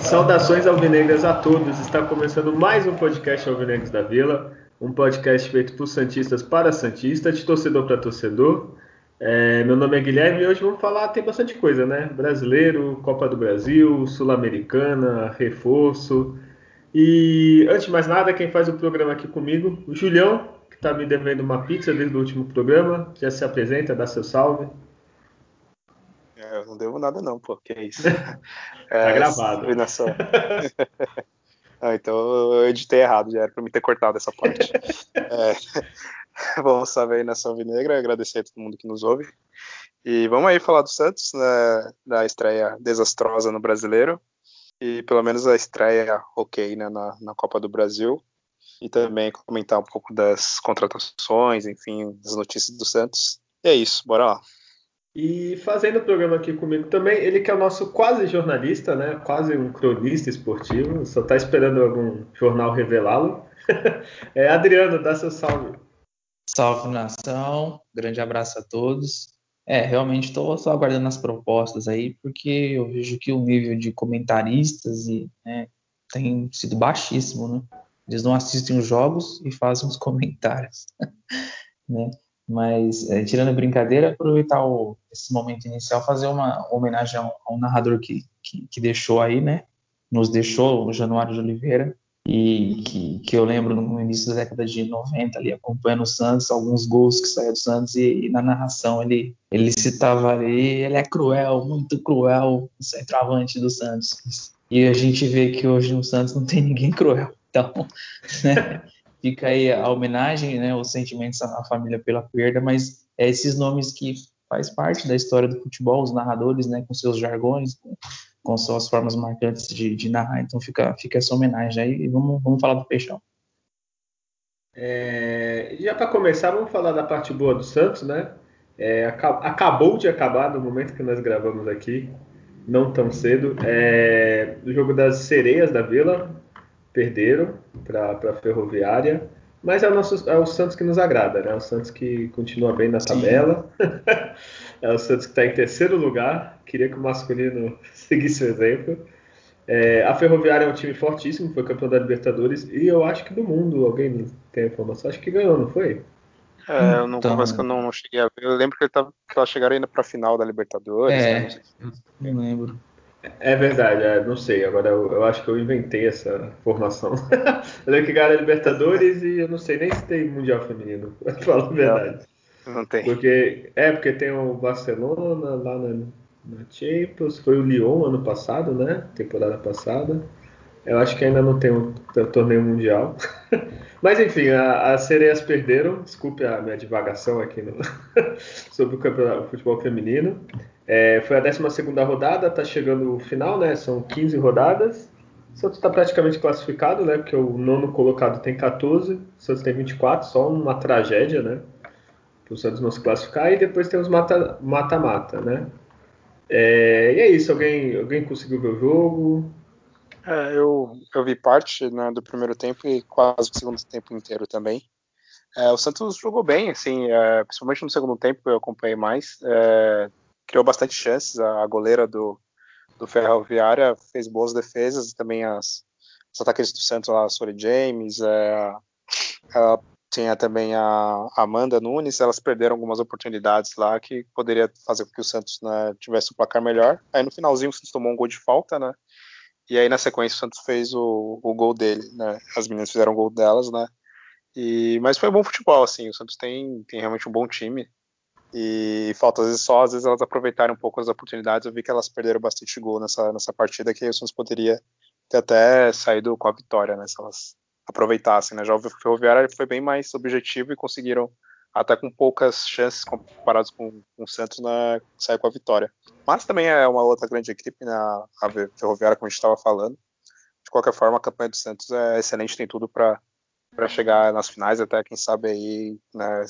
Saudações alvinegras a todos. Está começando mais um podcast Alvinegros da Vila, um podcast feito por santistas para santistas, de torcedor para torcedor. É, meu nome é Guilherme e hoje vamos falar tem bastante coisa, né? Brasileiro, Copa do Brasil, Sul-Americana, reforço. E antes de mais nada, quem faz o programa aqui comigo, o Julião, que está me devendo uma pizza desde o último programa, já se apresenta, dá seu salve. É, eu não devo nada não, pô, que é isso. Tá é, gravado. ah, então eu editei errado, já era pra me ter cortado essa parte. é, vamos salve aí Nação Vinegra, agradecer a todo mundo que nos ouve. E vamos aí falar do Santos, né, da estreia desastrosa no Brasileiro. E pelo menos a estreia ok né, na, na Copa do Brasil. E também comentar um pouco das contratações, enfim, das notícias do Santos. E é isso, bora lá. E fazendo o programa aqui comigo também, ele que é o nosso quase jornalista, né? Quase um cronista esportivo, só está esperando algum jornal revelá-lo. é Adriano, dá seu salve. Salve nação, grande abraço a todos. É, realmente estou só aguardando as propostas aí, porque eu vejo que o nível de comentaristas e, né, tem sido baixíssimo, né? Eles não assistem os jogos e fazem os comentários, né? Mas, é, tirando brincadeira, aproveitar o, esse momento inicial, fazer uma homenagem ao, ao narrador que, que, que, deixou aí, né? Nos deixou, o Januário de Oliveira, e que, que eu lembro no início da década de 90, ali, acompanhando o Santos, alguns gols que saíram do Santos, e, e, na narração ele, ele citava ali, ele é cruel, muito cruel, o centroavante do Santos. E a gente vê que hoje no Santos não tem ninguém cruel. Então, né? fica aí a homenagem, né, os sentimentos à família pela perda, mas é esses nomes que faz parte da história do futebol, os narradores, né, com seus jargões, com, com suas formas marcantes de, de, narrar, então fica, fica essa homenagem aí e vamos, vamos falar do Peixão. É, já para começar, vamos falar da parte boa do Santos, né? É, acabou de acabar no momento que nós gravamos aqui, não tão cedo, é, o jogo das sereias da Vila, perderam para a Ferroviária, mas é o, nosso, é o Santos que nos agrada, né? O Santos que continua bem na tabela. é o Santos que está em terceiro lugar. Queria que o masculino seguisse o exemplo. É, a Ferroviária é um time fortíssimo, foi campeão da Libertadores e eu acho que do mundo. Alguém tem informação? Acho que ganhou, não foi? É, eu não então, confesso que eu não, não, cheguei a ver. Eu lembro que, ele tava, que elas chegaram ainda para a final da Libertadores. É, né? não, não lembro. É verdade, é, não sei. Agora eu, eu, acho que eu inventei essa formação. eu lembro que ganharam Libertadores e eu não sei nem se tem Mundial Feminino, pra falar a verdade. Não, tem. Porque, é, porque tem o Barcelona lá na, na Champions, foi o Lyon ano passado, né? Temporada passada. Eu acho que ainda não tem um, torneio mundial. Mas enfim, as sereias perderam. Desculpe a minha divagação aqui no, sobre o, o futebol feminino. É, foi a 12 rodada, está chegando o final, né? São 15 rodadas. O Santos está praticamente classificado, né? Porque o nono colocado tem 14, o Santos tem 24, só uma tragédia, né? O Santos não se classificar. E depois tem os mata-mata, né? É, e é isso, alguém, alguém conseguiu ver o jogo? É, eu, eu vi parte né, do primeiro tempo e quase o segundo tempo inteiro também. É, o Santos jogou bem, assim, é, principalmente no segundo tempo eu acompanhei mais. É, criou bastante chances. A, a goleira do, do Ferroviária fez boas defesas também as, os ataques do Santos lá, a Sori James, é, ela tinha também a Amanda Nunes, elas perderam algumas oportunidades lá que poderia fazer com que o Santos né, tivesse um placar melhor. Aí no finalzinho o Santos tomou um gol de falta, né? E aí na sequência o Santos fez o, o gol dele, né? As meninas fizeram o gol delas, né? E, mas foi bom futebol, assim. O Santos tem, tem realmente um bom time. E falta às vezes só, às vezes elas aproveitarem um pouco as oportunidades. Eu vi que elas perderam bastante gol nessa, nessa partida, que o Santos poderia ter até saído com a vitória, né? Se elas aproveitassem, né? Já o Ferroviário foi bem mais objetivo e conseguiram, até com poucas chances comparados com, com o Santos, né, sair com a vitória. Mas também é uma outra grande equipe, né? A Ferroviária, como a gente estava falando. De qualquer forma, a campanha do Santos é excelente, tem tudo para chegar nas finais, até quem sabe aí né,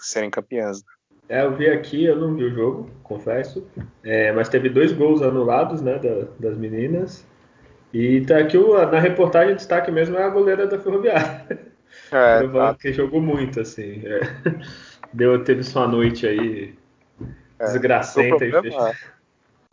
serem campeãs. É, eu vi aqui, eu não vi o jogo, confesso. É, mas teve dois gols anulados, né, da, das meninas. E tá aqui o, na reportagem destaque mesmo é a goleira da Ferroviária. É, tá. que jogou muito, assim. É. Deu, teve sua noite aí é, desgracenta problema,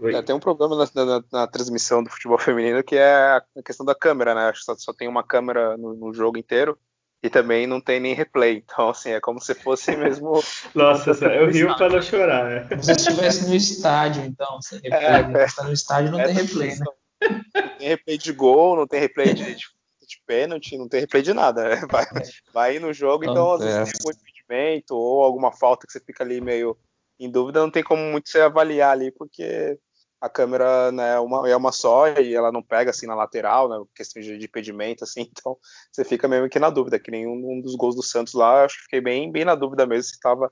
e é, tem um problema na, na, na, transmissão do futebol feminino que é a questão da câmera, né? Só, só tem uma câmera no, no jogo inteiro e também não tem nem replay. Então, assim, é como se fosse mesmo. Nossa, eu rio para não chorar, né? Como se estivesse no estádio, então, sem replay. É, né? Tá no estádio não tem replay, né? Não tem replay de gol, não tem replay de, de, de pênalti, não tem replay de nada. Né? Vai, vai no jogo, então, às vezes tem um impedimento ou alguma falta que você fica ali meio em dúvida, não tem como muito você avaliar ali, porque a câmera né, é uma, é uma só e ela não pega assim na lateral, né, questão de, de impedimento, assim, então você fica mesmo que na dúvida, que nenhum um dos gols do Santos lá, acho que fiquei bem, bem na dúvida mesmo se estava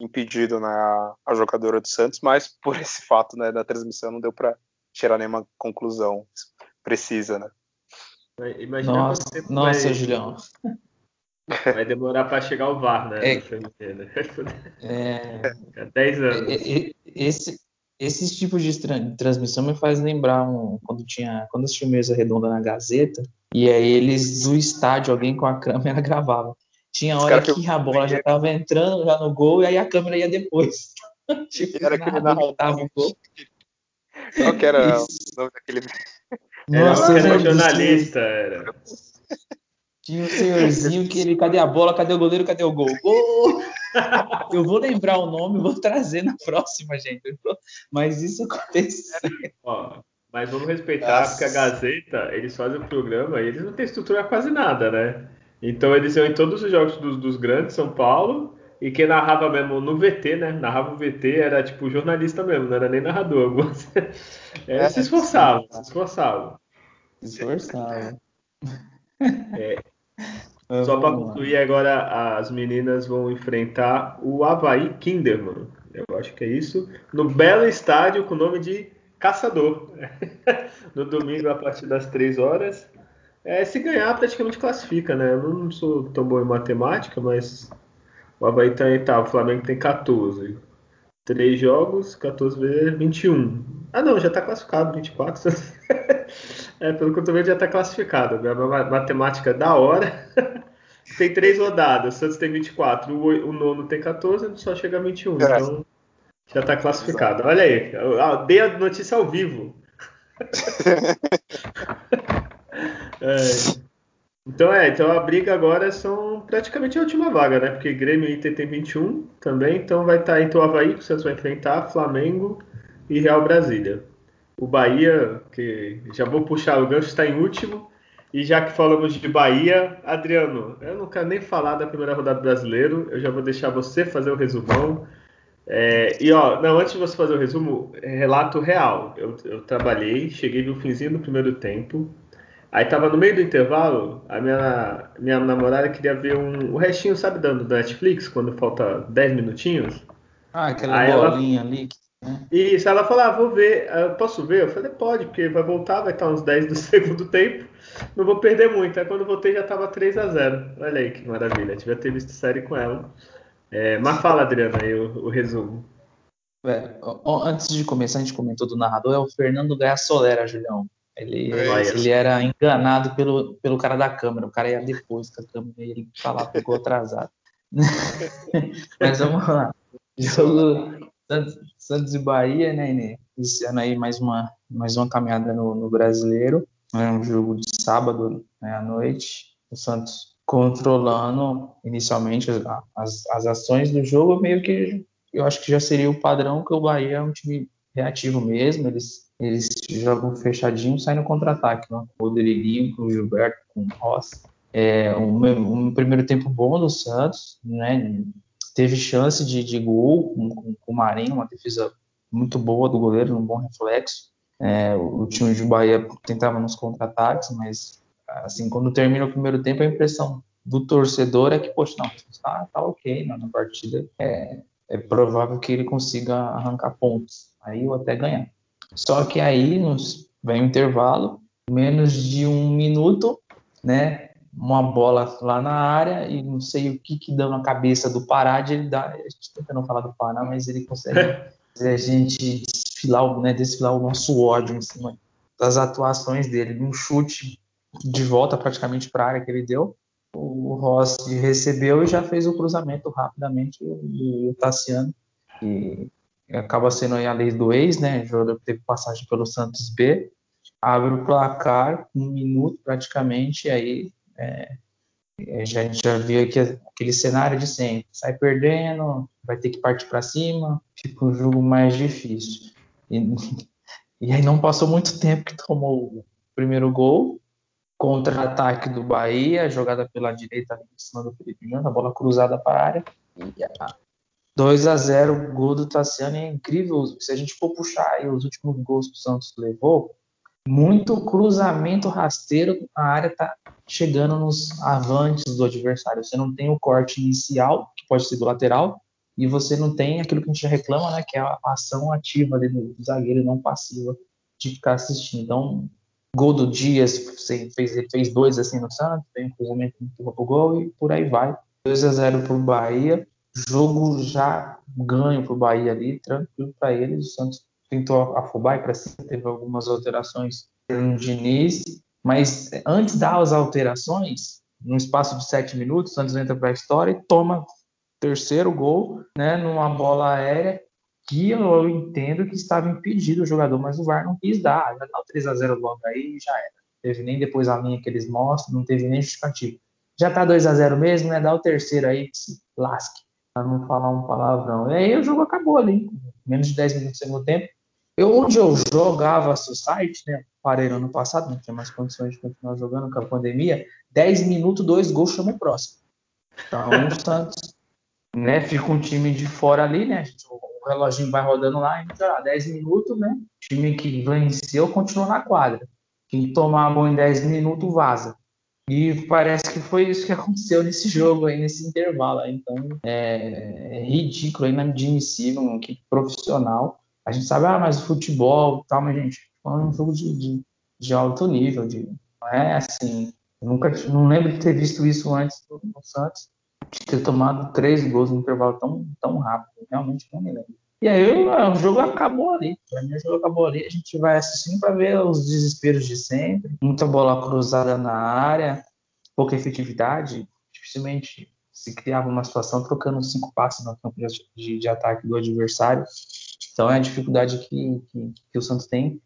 impedido na né, a jogadora do Santos, mas por esse fato né, da transmissão não deu para tirar nenhuma conclusão precisa, né. Imagina nossa, você nossa vai... Julião. Vai demorar para chegar o VAR, né? É, é, 10 anos. Esse, esses tipos de transmissão me faz lembrar um, quando tinha quando assistiu mesa redonda na Gazeta e aí eles do estádio alguém com a câmera gravava tinha hora que, que a bola já estava entrando já no gol e aí a câmera ia depois tipo, era aquele narrador o gol qual que era Isso. o nome daquele Nossa, era jornalista era tinha um senhorzinho que ele cadê a bola cadê o goleiro cadê o gol gol eu vou lembrar o nome, vou trazer na próxima, gente. Mas isso aconteceu. Ó, mas vamos respeitar, Nossa. porque a Gazeta, eles fazem o programa e eles não têm estrutura quase nada, né? Então eles iam em todos os jogos dos, dos grandes, São Paulo, e quem narrava mesmo no VT, né? Narrava o VT, era tipo jornalista mesmo, não era nem narrador. é, é, se esforçavam, se esforçavam. Se esforçavam. É, só para concluir, agora as meninas vão enfrentar o Havaí Kinderman. Eu acho que é isso. No belo estádio com o nome de Caçador. no domingo, a partir das 3 horas. É, se ganhar, praticamente classifica, né? Eu não sou tão bom em matemática, mas o Havaí tá em tá, o Flamengo tem 14. Três jogos, 14 vezes 21. Ah, não, já tá classificado, 24. É, pelo que eu tô vendo, já está classificado. A matemática da hora. tem três rodadas. O Santos tem 24, o, o nono tem 14, só chega a 21. É. Então já está classificado. Olha aí, dei a notícia ao vivo. é. Então é, então a briga agora são praticamente a última vaga, né? Porque Grêmio e Inter tem 21 também, então vai estar tá entre o Havaí, que o Santos vai enfrentar, Flamengo e Real Brasília. O Bahia, que já vou puxar o gancho, está em último. E já que falamos de Bahia, Adriano, eu não quero nem falar da primeira rodada brasileiro, eu já vou deixar você fazer o resumão. É, e ó, não, antes de você fazer o resumo, relato real. Eu, eu trabalhei, cheguei no finzinho do primeiro tempo. Aí tava no meio do intervalo, a minha, minha namorada queria ver um, o restinho, sabe, dando do Netflix, quando falta 10 minutinhos. Ah, aquela Aí bolinha ela, ali. E isso, ela falou, ah, vou ver, eu posso ver? Eu falei, pode, porque vai voltar, vai estar uns 10 do segundo tempo, não vou perder muito. Aí quando voltei já estava 3 a 0 Olha aí que maravilha, tive ter visto série com ela. É, mas fala, Adriana, aí o, o resumo. É, antes de começar, a gente comentou do narrador, é o Fernando Gaia Solera, Julião. Ele, ele era enganado pelo, pelo cara da câmera, o cara ia depois da câmera e ele falava, ficou atrasado. mas vamos lá. Jogo, Santos, Santos e Bahia, né, Inês? Iniciando aí mais uma, mais uma caminhada no, no brasileiro. É um jogo de sábado né, à noite. O Santos controlando inicialmente as, as ações do jogo, meio que eu acho que já seria o padrão que o Bahia é um time reativo mesmo. Eles, eles jogam fechadinho, saem no contra-ataque. Né? O Rodriguinho, com o Gilberto, com o Ross. É, um, um, primeiro tempo bom do Santos, né? teve chance de, de gol com, com, com, o Marinho, uma defesa muito boa do goleiro, um bom reflexo. É, o, time de Bahia tentava nos contra-ataques, mas assim, quando termina o primeiro tempo, a impressão do torcedor é que, poxa, não, tá, tá ok na, na partida, é, é provável que ele consiga arrancar pontos, aí ou até ganhar. Só que aí nos, vem o intervalo, menos de um minuto, né? uma bola lá na área e não sei o que que deu na cabeça do Pará de ele dar, a gente tenta não falar do Pará, mas ele consegue a gente desfilar, né, desfilar o nosso ódio em cima das atuações dele, um chute de volta praticamente para a área que ele deu, o Rossi recebeu e já fez o cruzamento rapidamente, o, o Tassiano, que acaba sendo a lei do ex, né, jogador que teve passagem pelo Santos B, abre o placar, um minuto praticamente, e aí é, a gente já viu aqui aquele cenário de sempre, sai perdendo, vai ter que partir para cima, fica um jogo mais difícil. E, e aí não passou muito tempo que tomou o primeiro gol, contra-ataque do Bahia, jogada pela direita em cima do Felipe Júnior, a bola cruzada para a área. E a 2 a 0 gol do Tassiano é incrível. Se a gente for puxar os últimos gols que o Santos levou, muito cruzamento rasteiro, a área está chegando nos avantes do adversário. Você não tem o corte inicial, que pode ser do lateral, e você não tem aquilo que a gente reclama, né, que é a ação ativa ali do zagueiro, não passiva de ficar assistindo. Então, gol do Dias, fez, fez dois assim no Santos, tem um cruzamento pro gol e por aí vai. 2 a 0 para o Bahia, jogo já ganho para o Bahia ali, tranquilo para eles. O Santos tentou afobar para cima, teve algumas alterações no Diniz, mas antes das alterações, no espaço de sete minutos, o Santos entra para a história e toma terceiro gol, né, numa bola aérea que eu entendo que estava impedido o jogador, mas o VAR não quis dar, já dá o 3 a 0 logo aí e já era. Não teve nem depois a linha que eles mostram, não teve nem justificativo. Já tá 2 a 0 mesmo, né? Dá o terceiro aí que se lasque, para não falar um palavrão. E aí o jogo acabou ali, menos de 10 minutos no segundo tempo. Eu, onde eu jogava Society, né? Parei no ano passado, não tinha mais condições de continuar jogando com a pandemia. 10 minutos, dois gols, chama o próximo. Então, o Santos, né? Fica um time de fora ali, né? O reloginho vai rodando lá, e, sei lá, 10 minutos, né? O time que venceu continua na quadra. Quem tomar a bola em 10 minutos vaza. E parece que foi isso que aconteceu nesse jogo aí, nesse intervalo. Então, é, é ridículo, é inadmissível, uma equipe profissional a gente sabe, ah, mas o futebol tal, mas, gente, foi um jogo de, de, de alto nível, de, não é assim, nunca, não lembro de ter visto isso antes no, Santos, de ter tomado três gols no intervalo tão, tão rápido, realmente não me lembro. E aí o jogo acabou ali. Pra mim o jogo acabou ali. A gente vai assistindo para ver os desesperos de sempre. Muita bola cruzada na área, pouca efetividade. Dificilmente se criava uma situação trocando cinco passos no campo de, de ataque do adversário. Então é a dificuldade que, que, que o Santos tem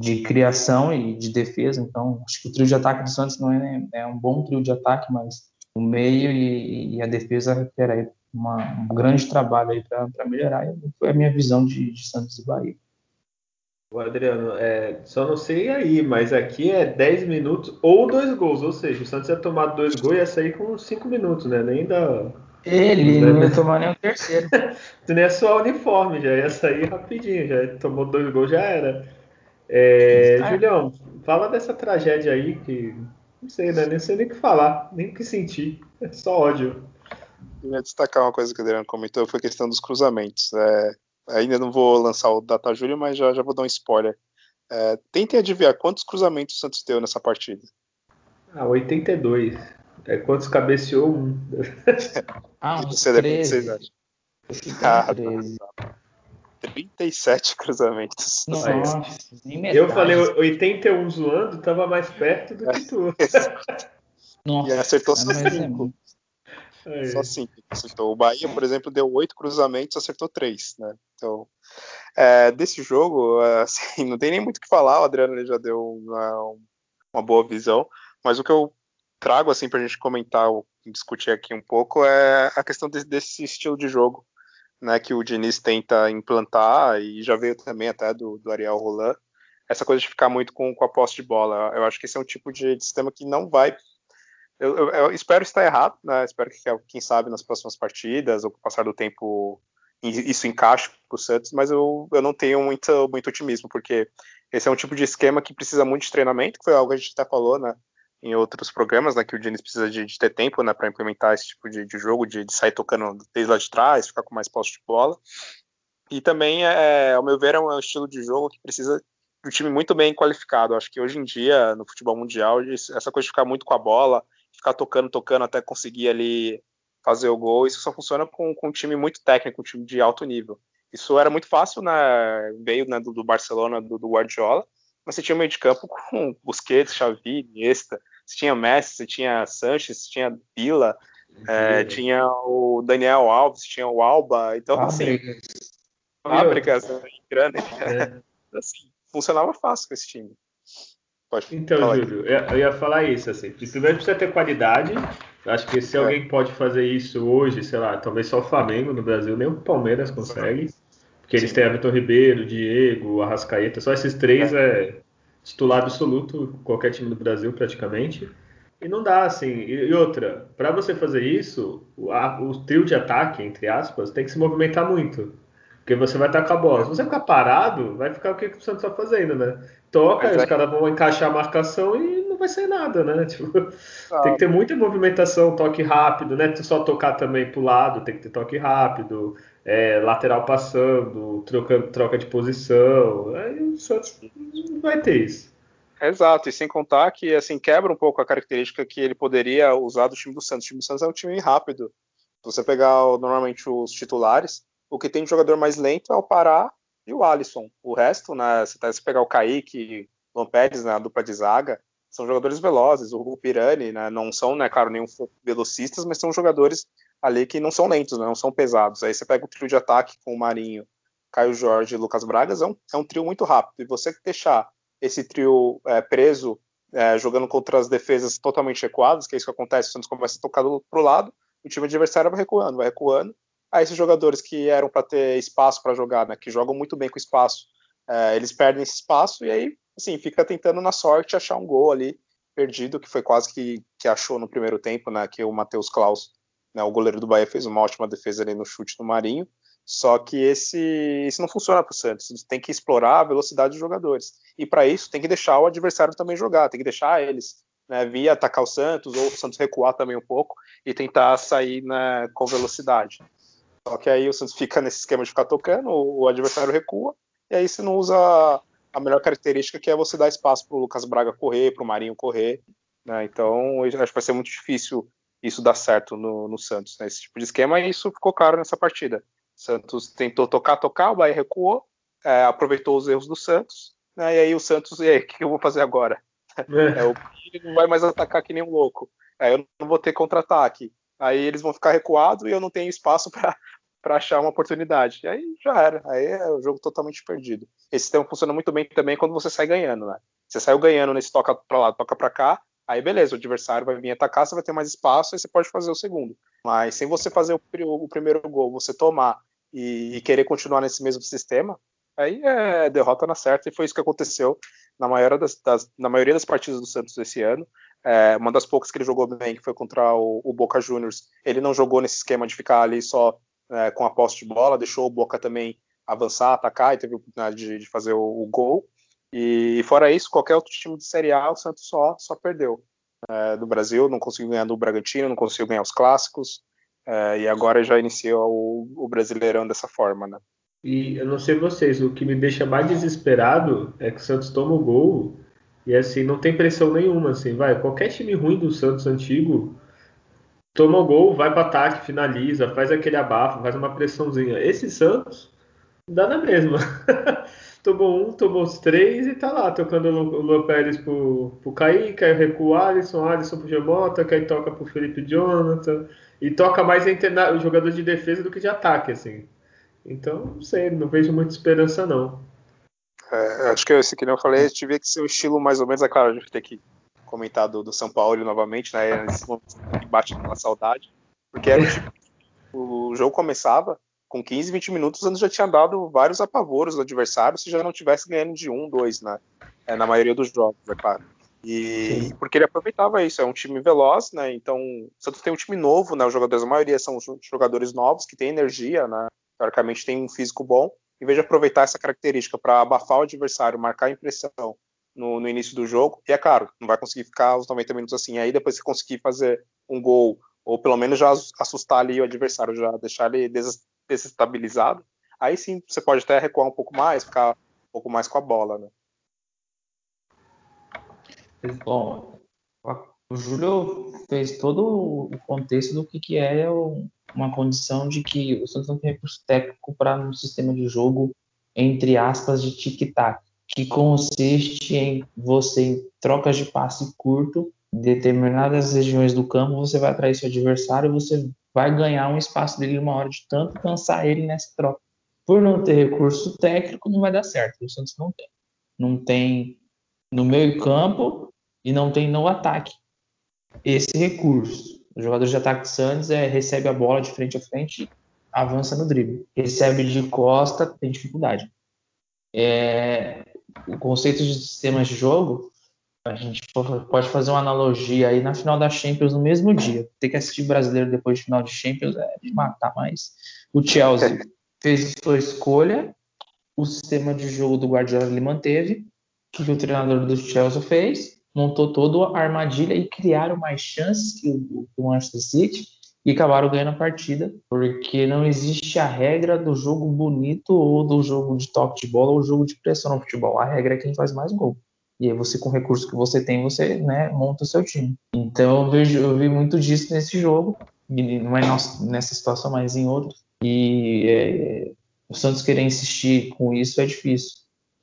de criação e de defesa. Então acho que o trio de ataque do Santos não é, é um bom trio de ataque, mas o meio e, e a defesa requer aí uma, um grande trabalho aí para melhorar. E foi a minha visão de, de Santos e Bahia. O Adriano, é, só não sei aí, mas aqui é 10 minutos ou dois gols, ou seja, o Santos ia tomar dois gols e ia sair com 5 minutos, né? Nem da, ele não ia tomar nem o terceiro. tu nem é só uniforme, já ia sair rapidinho, já tomou dois gols, já era. É, é. Julião, fala dessa tragédia aí que não sei, né? Nem sei nem o que falar, nem o que sentir. É só ódio. Eu ia destacar uma coisa que o Adriano comentou, foi a questão dos cruzamentos. É, ainda não vou lançar o Data Júlio, mas já, já vou dar um spoiler. É, tentem adivinhar quantos cruzamentos o Santos deu nessa partida. Ah, 82. É quantos cabeceou um? Ah, uns você 13. Ah, 13. 37 cruzamentos. Nossa, eu falei 81 zoando, tava mais perto do que tu. Nossa, e acertou só 5. É só 5 acertou. O Bahia, por exemplo, deu 8 cruzamentos, acertou 3, né? Então, é, desse jogo, assim, não tem nem muito o que falar, o Adriano já deu uma, uma boa visão, mas o que eu trago assim para a gente comentar discutir aqui um pouco é a questão de, desse estilo de jogo, né, que o Diniz tenta implantar e já veio também até do, do Ariel Roland, essa coisa de ficar muito com, com a posse de bola. Eu acho que esse é um tipo de, de sistema que não vai eu, eu, eu, espero estar errado, né? Espero que, quem sabe, nas próximas partidas ou com o passar do tempo isso encaixe com o Santos, mas eu, eu não tenho muito, muito otimismo, porque esse é um tipo de esquema que precisa muito de treinamento, que foi algo que a gente até falou, né? em outros programas, né, que o Diniz precisa de, de ter tempo, né, para implementar esse tipo de, de jogo, de, de, sair tocando desde lá de trás, ficar com mais posse de bola. E também, é, ao meu ver, é um estilo de jogo que precisa um time muito bem qualificado. Acho que hoje em dia, no futebol mundial, essa coisa de ficar muito com a bola, ficar tocando, tocando até conseguir ali fazer o gol, isso só funciona com, com um time muito técnico, um time de alto nível. Isso era muito fácil, né? Veio né, do, do, Barcelona, do, do, Guardiola, mas você tinha um meio de campo com Busquets, Xavi, Iniesta, você tinha Messi, você tinha Sanches, você tinha Villa, é, tinha o Daniel Alves, tinha o Alba, então fábricas. assim, fábricas né, grandes. É. assim, funcionava fácil com esse time. Pode então, Júlio, eu ia falar isso, assim, primeiro precisa ter qualidade, acho que se é. alguém pode fazer isso hoje, sei lá, talvez só o Flamengo no Brasil, nem o Palmeiras consegue, porque eles têm Everton Ribeiro, Diego, Arrascaeta, só esses três é, é titular absoluto qualquer time do Brasil praticamente. E não dá, assim. E, outra, para você fazer isso, o, a, o, trio de ataque, entre aspas, tem que se movimentar muito. Porque você vai estar com a bola. Se você ficar parado, vai ficar o que, o Santos está fazendo, né? Toca, aí os caras vão encaixar a marcação e não vai ser nada, né? Tipo, ah. Tem que ter muita movimentação, toque rápido, né? Só tocar também pro lado, tem que ter toque rápido, é, lateral passando, troca, troca de posição. Aí o Santos não vai ter isso. Exato, e sem contar que assim quebra um pouco a característica que ele poderia usar do time do Santos. O time do Santos é um time rápido. Se você pegar normalmente os titulares, o que tem de jogador mais lento é o Pará e o Alisson. O resto, né, você se pegar o Kaique, o Pérez na né, dupla de zaga, são jogadores velozes. O Pirani, né, não são, né, claro, nenhum velocistas, mas são jogadores ali que não são lentos, né, não são pesados. Aí você pega o trio de ataque com o Marinho, Caio Jorge e Lucas Bragas, é um, é um trio muito rápido. E você deixar esse trio é, preso, é, jogando contra as defesas totalmente recuadas, que é isso que acontece, o Santos começa a tocar do, pro lado, o time adversário vai recuando, vai recuando, a esses jogadores que eram para ter espaço para jogar, né, que jogam muito bem com espaço, é, eles perdem esse espaço e aí, assim, fica tentando na sorte achar um gol ali perdido, que foi quase que, que achou no primeiro tempo, né, que o Matheus Klaus, né, o goleiro do Bahia, fez uma ótima defesa ali no chute do Marinho, só que esse, esse não funciona para o Santos. Tem que explorar a velocidade dos jogadores. E para isso tem que deixar o adversário também jogar, tem que deixar eles né, via atacar o Santos ou o Santos recuar também um pouco e tentar sair né, com velocidade. Só que aí o Santos fica nesse esquema de ficar tocando, o, adversário recua, e aí você não usa a melhor característica que é você dar espaço para o Lucas Braga correr, para o Marinho correr. Né? Então acho que vai ser muito difícil isso dar certo no, no Santos, né? esse tipo de esquema, e isso ficou claro nessa partida. O Santos tentou tocar, tocar, o Bahia recuou, é, aproveitou os erros do Santos, né? e aí o Santos, e aí, o que eu vou fazer agora? É. é o não vai mais atacar que nem um louco. Aí eu não vou ter contra-ataque. Aí eles vão ficar recuados e eu não tenho espaço para achar uma oportunidade. E aí já era. Aí é o jogo totalmente perdido. Esse sistema funciona muito bem também quando você sai ganhando, né? Você saiu ganhando nesse toca para lá, toca para cá, aí beleza, o adversário vai vir atacar, você vai ter mais espaço, aí você pode fazer o segundo. Mas sem você fazer o, o primeiro gol, você tomar e, e, querer continuar nesse mesmo sistema, aí é derrota na certa, e foi isso que aconteceu na maioria das, das na maioria das partidas do Santos esse ano. É, uma das poucas que ele jogou bem, que foi contra o, o Boca Juniors, ele não jogou nesse esquema de ficar ali só é, com a posse de bola, deixou o Boca também avançar, atacar e teve a oportunidade de, de fazer o, o, gol. E fora isso, qualquer outro time de Série A, o Santos só, só perdeu. É, do Brasil, não conseguiu ganhar do Bragantino, não conseguiu ganhar os clássicos, é, e agora já iniciou o, o Brasileirão dessa forma, né? E eu não sei vocês, o que me deixa mais desesperado é que o Santos toma o gol e assim, não tem pressão nenhuma, assim, vai. Qualquer time ruim do Santos antigo toma o gol, vai para ataque, finaliza, faz aquele abafo, faz uma pressãozinha. Esse Santos dá na mesma. tomou um, tomou os três e tá lá, tocando o Luan Pérez pro, pro Kaique, aí recua o Alisson, Alisson pro Gemota, que aí toca pro Felipe Jonathan. E toca mais o jogador de defesa do que de ataque, assim. Então, não sei, não vejo muita esperança, não. É, acho que esse que eu falei, tive que ser o estilo mais ou menos, é claro, a gente tem que comentar do, do São Paulo novamente, né? Nesse momento que bate uma saudade, porque era o, tipo, o jogo começava com 15, 20 minutos, antes já tinha dado vários apavoros do adversário, se já não tivesse ganhando de um, dois, né? É, na maioria dos jogos, é claro. E porque ele aproveitava isso, é um time veloz, né? Então, o Santos tem um time novo, né? Os jogadores, a maioria são jogadores novos que têm energia, né? Teoricamente tem um físico bom em vez de aproveitar essa característica para abafar o adversário, marcar a impressão no, no, início do jogo, e é claro, não vai conseguir ficar os 90 minutos assim. Aí depois você conseguir fazer um gol, ou pelo menos já assustar ali o adversário, já deixar ele desestabilizado, aí sim você pode até recuar um pouco mais, ficar um pouco mais com a bola, né? Bom, o Júlio fez todo o contexto do que, que é uma condição de que o Santos não tem recurso técnico para um sistema de jogo, entre aspas, de tic-tac, que consiste em você, em trocas de passe curto, em determinadas regiões do campo, você vai atrair seu adversário você vai ganhar um espaço dele uma hora de tanto cansar ele nessa troca. Por não ter recurso técnico, não vai dar certo. O Santos não tem. Não tem no meio campo e não tem no ataque esse recurso. O jogador de ataque Santos é, recebe a bola de frente a frente, avança no drible. Recebe de costa, tem dificuldade. É, o conceito de sistemas de jogo, a gente pode fazer uma analogia aí na final da Champions no mesmo dia. Ter que assistir brasileiro depois de final de Champions é de matar, mas o Chelsea fez sua escolha, o sistema de jogo do Guardiola ele manteve, o que o treinador do Chelsea fez, montou toda a armadilha e criaram mais chances que o, o Manchester City e acabaram ganhando a partida, porque não existe a regra do jogo bonito ou do jogo de toque de bola ou jogo de pressão no futebol. A regra é quem faz mais gol. E aí você, com o recurso que você tem, você né, monta o seu time. Então eu, vejo, eu vi muito disso nesse jogo, não é nessa situação, mas em outros. E é, o Santos querer insistir com isso é difícil.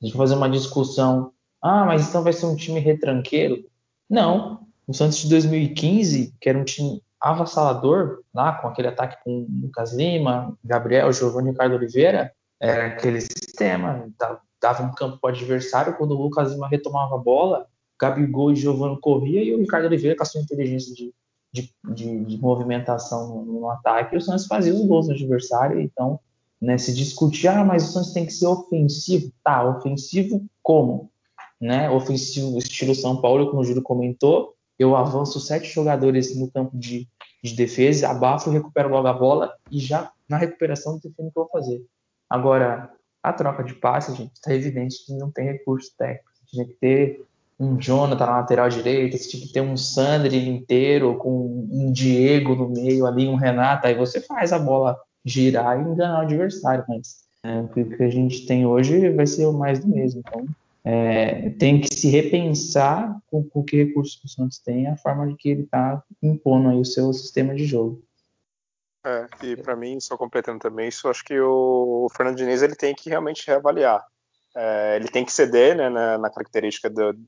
A gente fazer uma discussão ah, mas então vai ser um time retranqueiro? Não. O Santos de 2015, que era um time avassalador, lá com aquele ataque com Lucas Lima, Gabriel, Giovanni Ricardo Oliveira, era aquele sistema, dava um campo para o adversário, quando o Lucas Lima retomava a bola, Gabigol e Giovanni corria e o Ricardo Oliveira com a sua inteligência de, de, de, de movimentação no, no, ataque, o Santos fazia os gols no adversário, então né, se discutir, ah, mas o Santos tem que ser ofensivo, tá, ofensivo como? Né, ofensivo estilo São Paulo, como o Júlio comentou, eu avanço sete jogadores no campo de, de defesa, abafo, recupero logo a bola e já na recuperação defino o que eu vou fazer. Agora, a troca de passes, gente, está evidente que não tem recurso técnico. Tinha que ter um Jonathan na lateral direita, tinha que ter um Sandri inteiro com um Diego no meio ali, um Renato, aí você faz a bola girar e enganar o adversário, mas é, o que a gente tem hoje vai ser mais do mesmo. Então, é, tem que se repensar com, com que recursos o Santos tem, a forma de que ele está impondo aí o seu sistema de jogo. É, e para mim, só completando também isso, acho que o Fernando Diniz ele tem que realmente reavaliar. É, ele tem que ceder né, na, na característica do,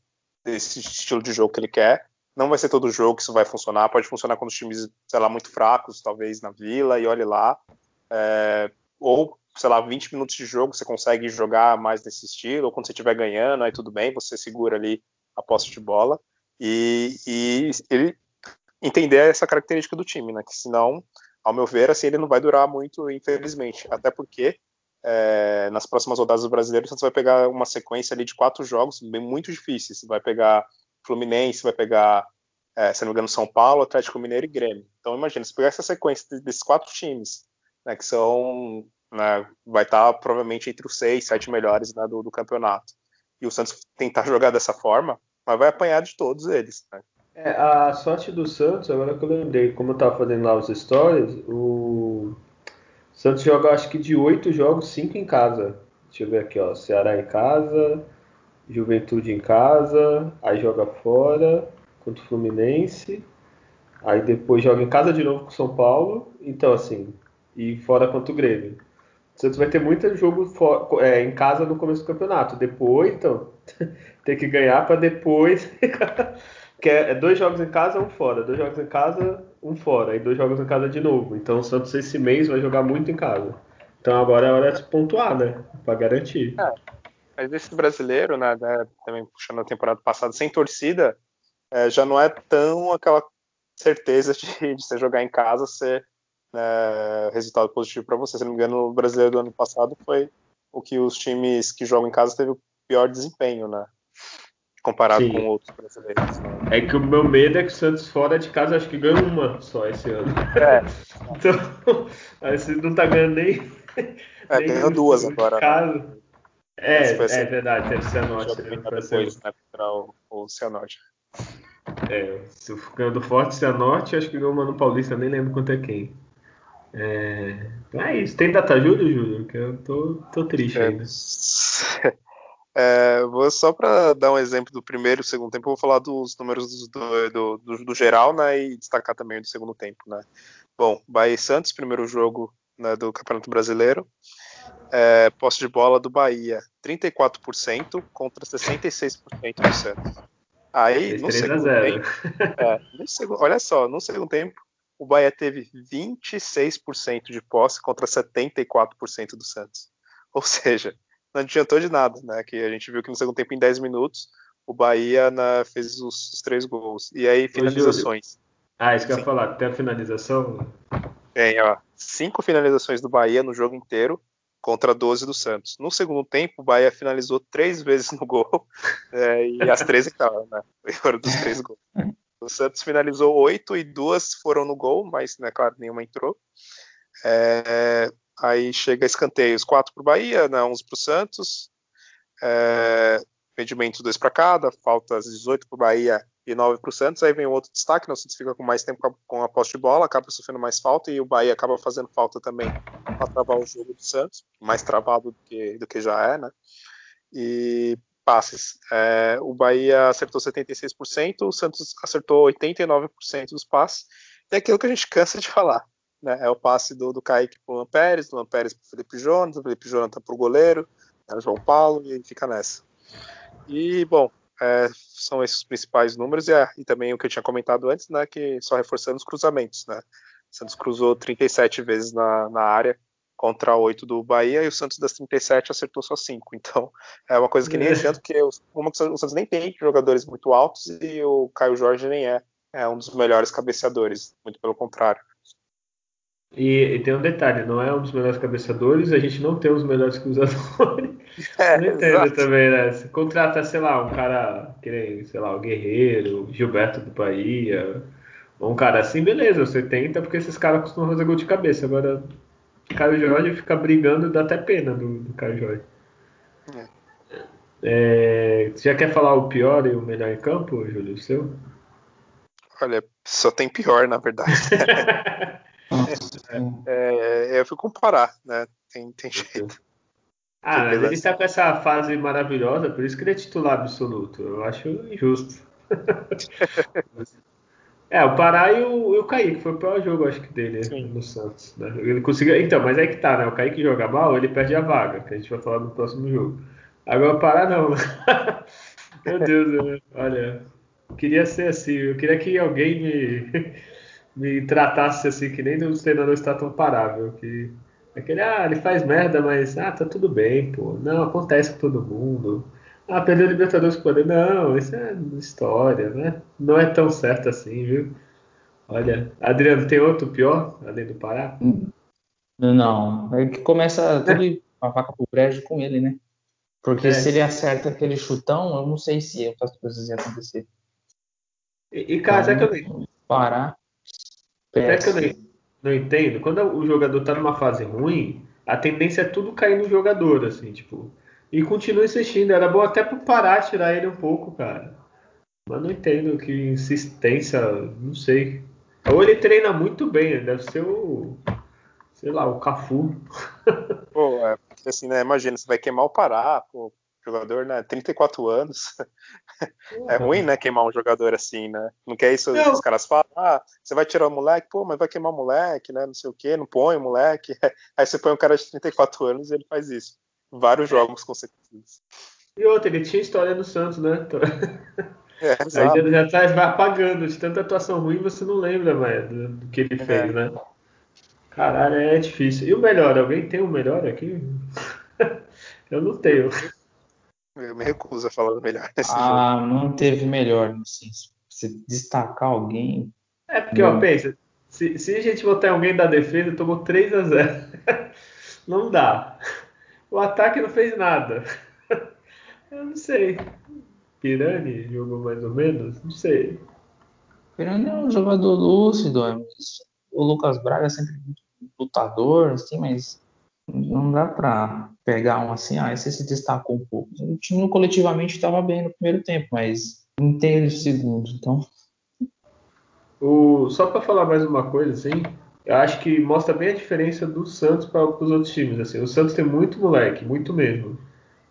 desse estilo de jogo que ele quer. Não vai ser todo jogo que isso vai funcionar, pode funcionar com os times, sei lá, muito fracos, talvez na Vila, e olhe lá. É, ou sei lá, 20 minutos de jogo você consegue jogar mais desse estilo, ou quando você estiver ganhando, aí tudo bem, você segura ali a posse de bola. E, e ele entender essa característica do time, né? Que senão, ao meu ver, assim, ele não vai durar muito, infelizmente. Até porque é, nas próximas rodadas do brasileiro, você vai pegar uma sequência ali de quatro jogos bem muito difíceis. Vai pegar Fluminense, vai pegar, é, se não me engano, São Paulo, Atlético Mineiro e Grêmio. Então imagina, se pegar essa sequência desses quatro times, né, que são né, vai estar tá, provavelmente entre os seis, sete melhores né, do, do, campeonato. E o Santos tentar jogar dessa forma, mas vai apanhar de todos eles. Né? É, a sorte do Santos, agora que eu lembrei, como eu estava fazendo lá os stories, o Santos joga acho que de oito jogos, cinco em casa. Deixa eu ver aqui, ó. Ceará em casa, Juventude em casa, aí joga fora contra o Fluminense, aí depois joga em casa de novo com o São Paulo. Então, assim, e fora contra o Grêmio. Santos vai ter muito jogo é, em casa no começo do campeonato. Depois, então, tem que ganhar para depois. que é, é, dois jogos em casa, um fora. Dois jogos em casa, um fora. E dois jogos em casa de novo. Então o Santos esse mês vai jogar muito em casa. Então agora é hora de pontuar, né? Para garantir. É, mas esse brasileiro, né, né, também puxando a temporada passada, sem torcida, é, já não é tão aquela certeza de, de você jogar em casa ser né, resultado positivo para você. Se não me engano, o brasileiro do ano passado foi o que os times que jogam em casa teve o pior desempenho, né? Comparado Sim. com outros brasileiros. Né? É que o meu medo é que o Santos fora de casa acho que ganha uma só esse ano. É. então, aí você não tá ganhando nem. É, nem ganhou duas agora. Né? É, é verdade, teve o Cianorte. Depois, né, contra o, o Cianorte. É, se eu ganhando forte Cianorte, acho que ganhou uma no Paulista, nem lembro quanto é quem. É, então é isso. Tem data Júlio, Júlio? Que eu tô, tô triste é, ainda. É, vou só para dar um exemplo do primeiro e segundo tempo, eu vou falar dos números do, do, do, do, geral, né, e destacar também o do segundo tempo, né. Bom, Bahia e Santos, primeiro jogo né, do Campeonato Brasileiro, é, posse de bola do Bahia, 34% contra 66% do Santos. Aí, no segundo tempo, é, no segundo, olha só, no segundo tempo, o Bahia teve 26% de posse contra 74% do Santos. Ou seja, não adiantou de nada, né? Que a gente viu que no segundo tempo, em 10 minutos, o Bahia na, fez os, os, três gols. E aí, finalizações. Ah, isso que eu ia falar, tem a finalização? Tem, ó. Cinco finalizações do Bahia no jogo inteiro contra 12 do Santos. No segundo tempo, o Bahia finalizou três vezes no gol é, e as três entraram, né? Foram dos três gols. O Santos finalizou oito e duas foram no gol, mas, né, claro, nenhuma entrou. É, Aí chega escanteios, 4 para o Bahia, né, 11 para o Santos. É, rendimento 2 para cada, faltas 18 para o Bahia e 9 para o Santos. Aí vem outro destaque, né, o Santos fica com mais tempo com a posse de bola, acaba sofrendo mais falta e o Bahia acaba fazendo falta também para travar o jogo do Santos, mais travado do que, do que já é, né? E passes. É, o Bahia acertou 76%, o Santos acertou 89% dos passes. É aquilo que a gente cansa de falar. Né? É o passe do, do Kaique pro Luan Pérez, do Luan Pérez pro Felipe Jonas, o Felipe Jonas tá pro goleiro, né, o João Paulo, e fica nessa. E, bom, é, são esses os principais números, e, é, e, também o que eu tinha comentado antes, né, que só reforçando os cruzamentos, né? O Santos cruzou 37 vezes na, na área contra 8 do Bahia, e o Santos das 37 acertou só 5. Então, é uma coisa que nem é. adianta, porque o, o Santos nem tem jogadores muito altos, e o Caio Jorge nem é, é um dos melhores cabeceadores, muito pelo contrário. E, e, tem um detalhe, não é um dos melhores cabeceadores, a gente não tem os melhores cruzadores. É, não entendo exato. também, né? Você contrata, sei lá, um cara que nem, sei lá, o Guerreiro, Gilberto do Bahia, um cara assim, beleza, você tenta, porque esses caras costumam fazer gol de cabeça. Agora, Caio Jorge fica brigando, dá até pena do, do Caio Jorge. É. É, você já quer falar o pior e o melhor em campo, Júlio, seu? Olha, só tem pior, na verdade. É, é, eu fui comparar, né? Tem, tem jeito. Ah, mas ele está com essa fase maravilhosa, por isso que ele é titular absoluto. Eu acho injusto. é, o Pará e o, e o Kaique, foi o pior jogo, acho que dele Sim. no Santos. Né? Ele conseguiu. Então, mas aí que tá, né? O Kaique joga mal, ele perde a vaga, que a gente vai falar no próximo jogo. Agora o Pará não. Meu Deus, né? olha. Queria ser assim, eu queria que alguém me me tratasse assim, que nem os treinadores tratam parável. Que aquele, ah, ele faz merda, mas ah, tá tudo bem, pô. Não, acontece com todo mundo. Ah, perdeu o Libertadores com poder. Não, isso é história, né? Não é tão certo assim, viu? Olha, Adriano, tem outro pior, além do Pará? Não, é que começa tudo a faca pro brejo com ele, né? Porque é. se ele acerta aquele chutão, eu não sei se outras coisas iam acontecer. E, e cara, então, que eu... Parar. Até que eu não, não entendo. Quando o jogador tá numa fase ruim, a tendência é tudo cair no jogador, assim, tipo. E continua insistindo. Era bom até para parar, tirar ele um pouco, cara. Mas não entendo que insistência, não sei. Ou ele treina muito bem, deve ser o. Sei lá, o Cafu. Pô, é, porque assim, né? Imagina, você vai queimar o Pará, pô, jogador, né? 34 anos. é ruim, né? Queimar um jogador assim, né? Não quer isso, não. os caras falam, ah, você vai tirar o moleque, pô, mas vai queimar o moleque, né? Não sei o quê, não põe o moleque. Aí você põe um cara de 34 anos e ele faz isso. Vários jogos consecutivos. E outra, ele tinha história no Santos, né? É, Aí já, já tá, vai apagando, de tanta atuação ruim você não lembra mais do, do que ele é. fez, né? Caralho, é difícil. E o melhor? Alguém tem o melhor aqui? Eu não tenho. Eu me recuso a falar do melhor nesse ah, jogo. não teve melhor. Assim, se destacar alguém. É porque, ó, pensa, se, se, a gente botar alguém da defesa, tomou 3 a 0 Não dá. O ataque não fez nada. Eu não sei. Pirani jogou mais ou menos? Não sei. Pirani é um jogador lúcido. É, o Lucas Braga é sempre muito lutador, assim, mas não dá para pegar um assim, ah, esse se destacou um pouco. O time coletivamente estava bem no primeiro tempo, mas não teve o segundo, então. O, só para falar mais uma coisa, assim, eu acho que mostra bem a diferença do Santos para os outros times. Assim. O Santos tem muito moleque, muito mesmo.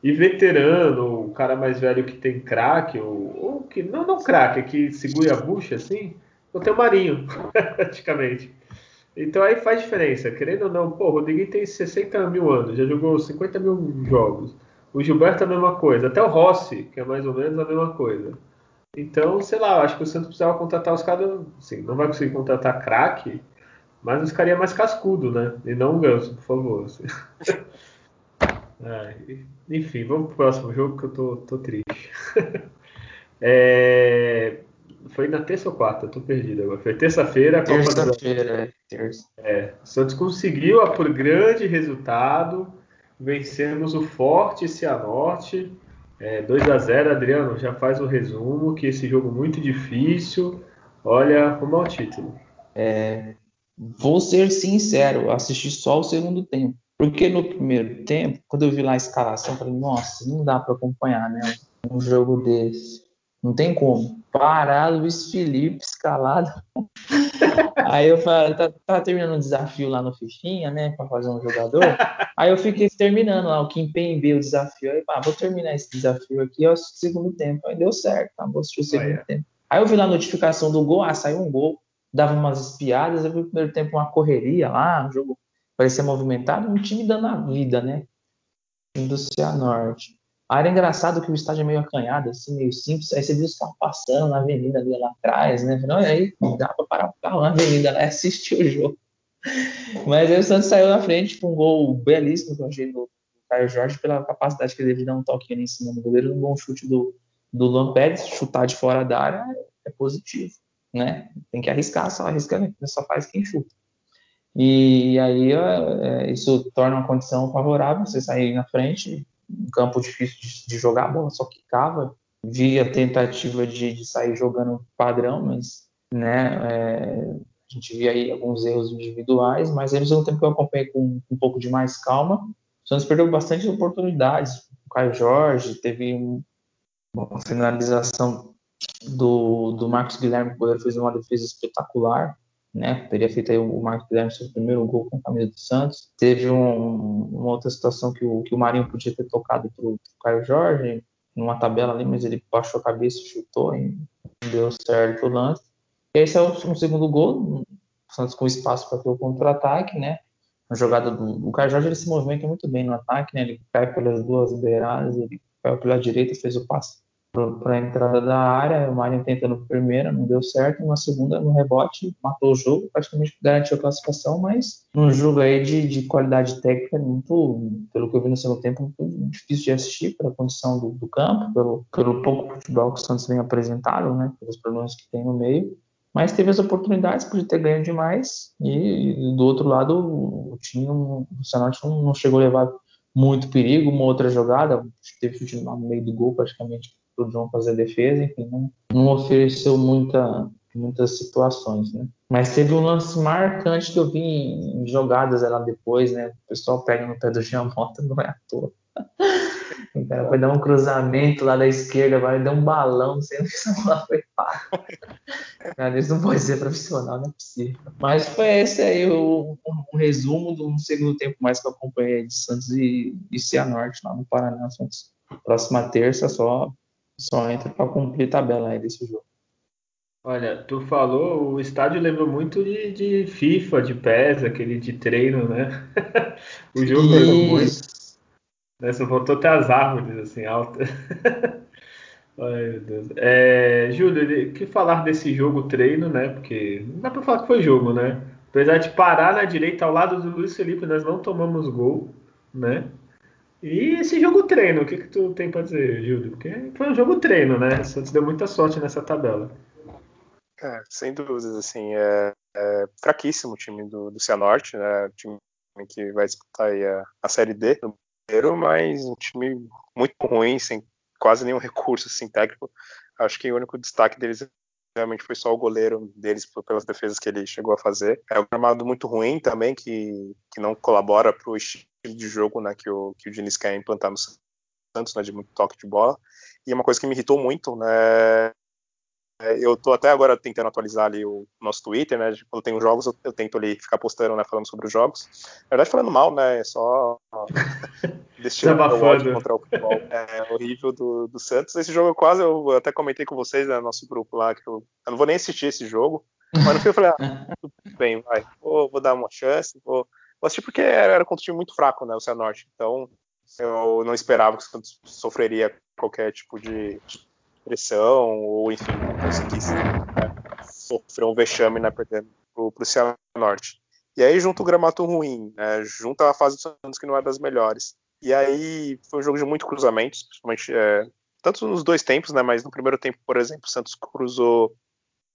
E veterano, o cara mais velho que tem craque, ou, ou, que. Não, não craque, que segura a bucha assim, eu tenho o Marinho, praticamente. Então aí faz diferença, querendo ou não, pô, o Rodriguinho tem 60 mil anos, já jogou 50 mil jogos. O Gilberto é a mesma coisa, até o Rossi, que é mais ou menos a mesma coisa. Então, sei lá, acho que o Santos precisava contratar os caras, assim, não vai conseguir contratar craque, mas os caras mais cascudo, né? E não um ganso, por favor. É, enfim, vamos pro próximo jogo que eu tô, tô triste. é, foi na terça ou quarta? Eu tô perdido agora. Foi terça-feira. Terça-feira, é. Terça. É, o Santos conseguiu, por grande resultado, vencemos o forte Cianorte. É, 2 a 0 Adriano, já faz o resumo, que esse jogo muito difícil. Olha, rumo ao título. É, vou ser sincero, assisti só o segundo tempo. Porque no primeiro tempo, quando eu vi lá a escalação, eu falei, nossa, não dá para acompanhar, né? Um jogo desse. Não tem como. Parar Luiz Felipe escalado. Aí eu falei, tá, tá, terminando um desafio lá no Fichinha, né? Pra fazer um jogador. Aí eu fiquei terminando lá, o Kim B o desafio. Aí, pá, vou terminar esse desafio aqui, ó, segundo tempo. Aí deu certo, tá? Vou assistir o segundo tempo. Aí eu vi lá a notificação do gol, ah, saiu um gol, dava umas espiadas, eu vi o primeiro tempo uma correria lá, um jogo parecia movimentado, um time dando a vida, né? O time do Cianorte. Aí era engraçado que o estádio é meio acanhado, assim, meio simples. Aí você viu os carros passando na avenida ali lá atrás, né? Não, aí dá para parar o carro na avenida lá e assistir o jogo. Mas aí o Santos saiu na frente com um gol belíssimo que eu achei do Caio Jorge, pela capacidade que ele teve de dar um toque ali em cima do goleiro, um bom chute do, do chutar de fora da área é positivo, né? Tem que arriscar, só arrisca, só faz quem chuta. E aí é, isso torna uma condição favorável, você sair na frente, um campo difícil de, de jogar a bola, só que cava. Vi a tentativa de, de sair jogando padrão, mas né, é, a gente via aí alguns erros individuais, mas ao mesmo tempo que eu acompanhei com, com um pouco de mais calma, o Santos perdeu bastante oportunidades. O Caio Jorge teve um, uma finalização do, do Marcos Guilherme, que fez uma defesa espetacular né? Teria feito aí o Marcos Guilherme seu primeiro gol com a camisa do Santos. Teve um, uma outra situação que o, que o Marinho podia ter tocado para o Caio Jorge, numa tabela ali, mas ele baixou a cabeça e chutou e deu certo o lance. E é o, um segundo gol, o Santos com espaço para ter o contra-ataque, né? A jogada do o Caio Jorge ele se movimenta muito bem no ataque, né? Ele cai pelas duas beiradas, ele caiu pela direita, fez o passe para a entrada da área, o Marinho tentando primeira, não deu certo, na segunda, no rebote, matou o jogo, praticamente garantiu a classificação, mas um jogo aí de, de qualidade técnica muito, pelo que eu vi no segundo tempo, muito difícil de assistir pela condição do, do campo, pelo, pelo pouco futebol que o Santos vem apresentado, né, pelos problemas que tem no meio, mas teve as oportunidades, podia ter ganho demais, e, e do outro lado, o time, o não, não chegou a levar muito perigo, uma outra jogada, teve chute no meio do gol praticamente o John fazer defesa, enfim, não, não ofereceu muita, muitas situações, né? Mas teve um lance marcante que eu vi em jogadas lá depois, né? O pessoal pega no pé do Giamota, não é à toa. O cara foi dar um cruzamento lá da esquerda, vai dar um balão, sem a lá foi pá. Cara, isso não pode ser profissional, não é possível. Mas foi esse aí o, um, resumo do segundo tempo mais que eu acompanhei de Santos e, e Cianorte lá no Paraná. Santos. Próxima terça só só entra para cumprir tabela aí desse jogo. Olha, tu falou, o estádio lembra muito de, de FIFA, de PES, aquele de treino, né? o jogo é muito. Né? Só faltou até as árvores assim altas. Ai, meu Deus. É, Júlio, que falar desse jogo treino, né? Porque não dá pra falar que foi jogo, né? Apesar de parar na direita ao lado do Luiz Felipe, nós não tomamos gol, né? E esse jogo treino, o que, que tu tem para dizer, Júlio? Porque foi um jogo treino, né? O Santos deu muita sorte nessa tabela. É, sem dúvidas, assim, é, é fraquíssimo o time do, do Cianorte, né? O time que vai disputar a, a Série D no primeiro, mas um time muito ruim, sem quase nenhum recurso assim, técnico. Acho que o único destaque deles realmente foi só o goleiro deles pelas defesas que ele chegou a fazer. É um gramado muito ruim também, que, que não colabora para o estilo de jogo né, que, o, que o Diniz quer implantar no Santos, né, de muito toque de bola. E uma coisa que me irritou muito, né, eu tô até agora tentando atualizar ali o nosso Twitter, né? Quando tem os jogos, eu, eu, tento ali ficar postando, né? Falando sobre os jogos. Na verdade, falando mal, né? É só destilando o ódio contra o futebol é, horrível do, do Santos. Esse jogo quase, eu até comentei com vocês, né? No nosso grupo lá, que eu, eu não vou nem assistir esse jogo. Mas no fim eu falei, ah, tudo bem, vai. Vou, vou dar uma chance, vou, vou assistir porque era, era contra um time muito fraco, né? O Cianorte. Então, eu não esperava que o Santos sofreria qualquer tipo de pressão ou enfim conseguisse né, sofrer um vexame né, perdendo pro, pro Cianorte. E aí junto o gramato ruim, né, junto a fase do Santos que não é das melhores. E aí foi um jogo de muito cruzamentos, principalmente é, tanto nos dois tempos, né, mas no primeiro tempo, por exemplo, o Santos cruzou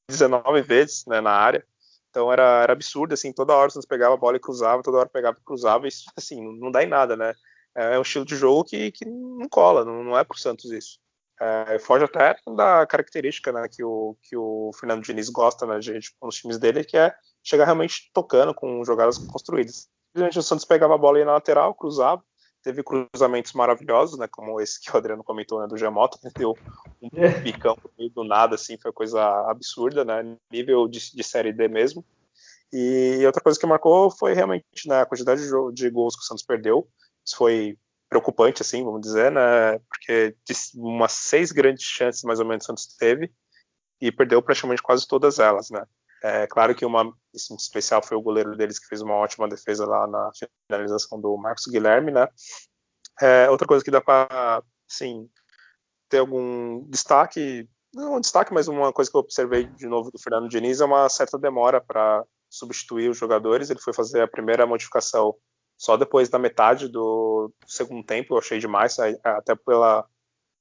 19 vezes né, na área. Então era, era absurdo, assim, toda hora o Santos pegava a bola e cruzava, toda hora pegava e cruzava, e isso, assim, não dá em nada, né? É um estilo de jogo que, que não cola, não, não é pro Santos isso. É, foge até da característica né, que, o, que o Fernando Diniz gosta né, de, nos times dele, que é chegar realmente tocando com jogadas construídas. Simplesmente o Santos pegava a bola aí na lateral, cruzava, teve cruzamentos maravilhosos, né, como esse que o Adriano comentou, né, do Gemoto, que deu um picão meio do nada, assim, foi coisa absurda, né, nível de, de Série D mesmo. E outra coisa que marcou foi realmente né, a quantidade de, de gols que o Santos perdeu. Isso foi preocupante, assim, vamos dizer, né? Porque umas seis grandes chances, mais ou menos, o Santos teve e perdeu praticamente quase todas elas, né? É claro que uma assim, especial foi o goleiro deles que fez uma ótima defesa lá na finalização do Marcos Guilherme, né? É, outra coisa que dá para, sim, ter algum destaque, não um destaque, mas uma coisa que eu observei de novo do Fernando Diniz é uma certa demora para substituir os jogadores. Ele foi fazer a primeira modificação só depois da metade do segundo tempo, eu achei demais, até pela,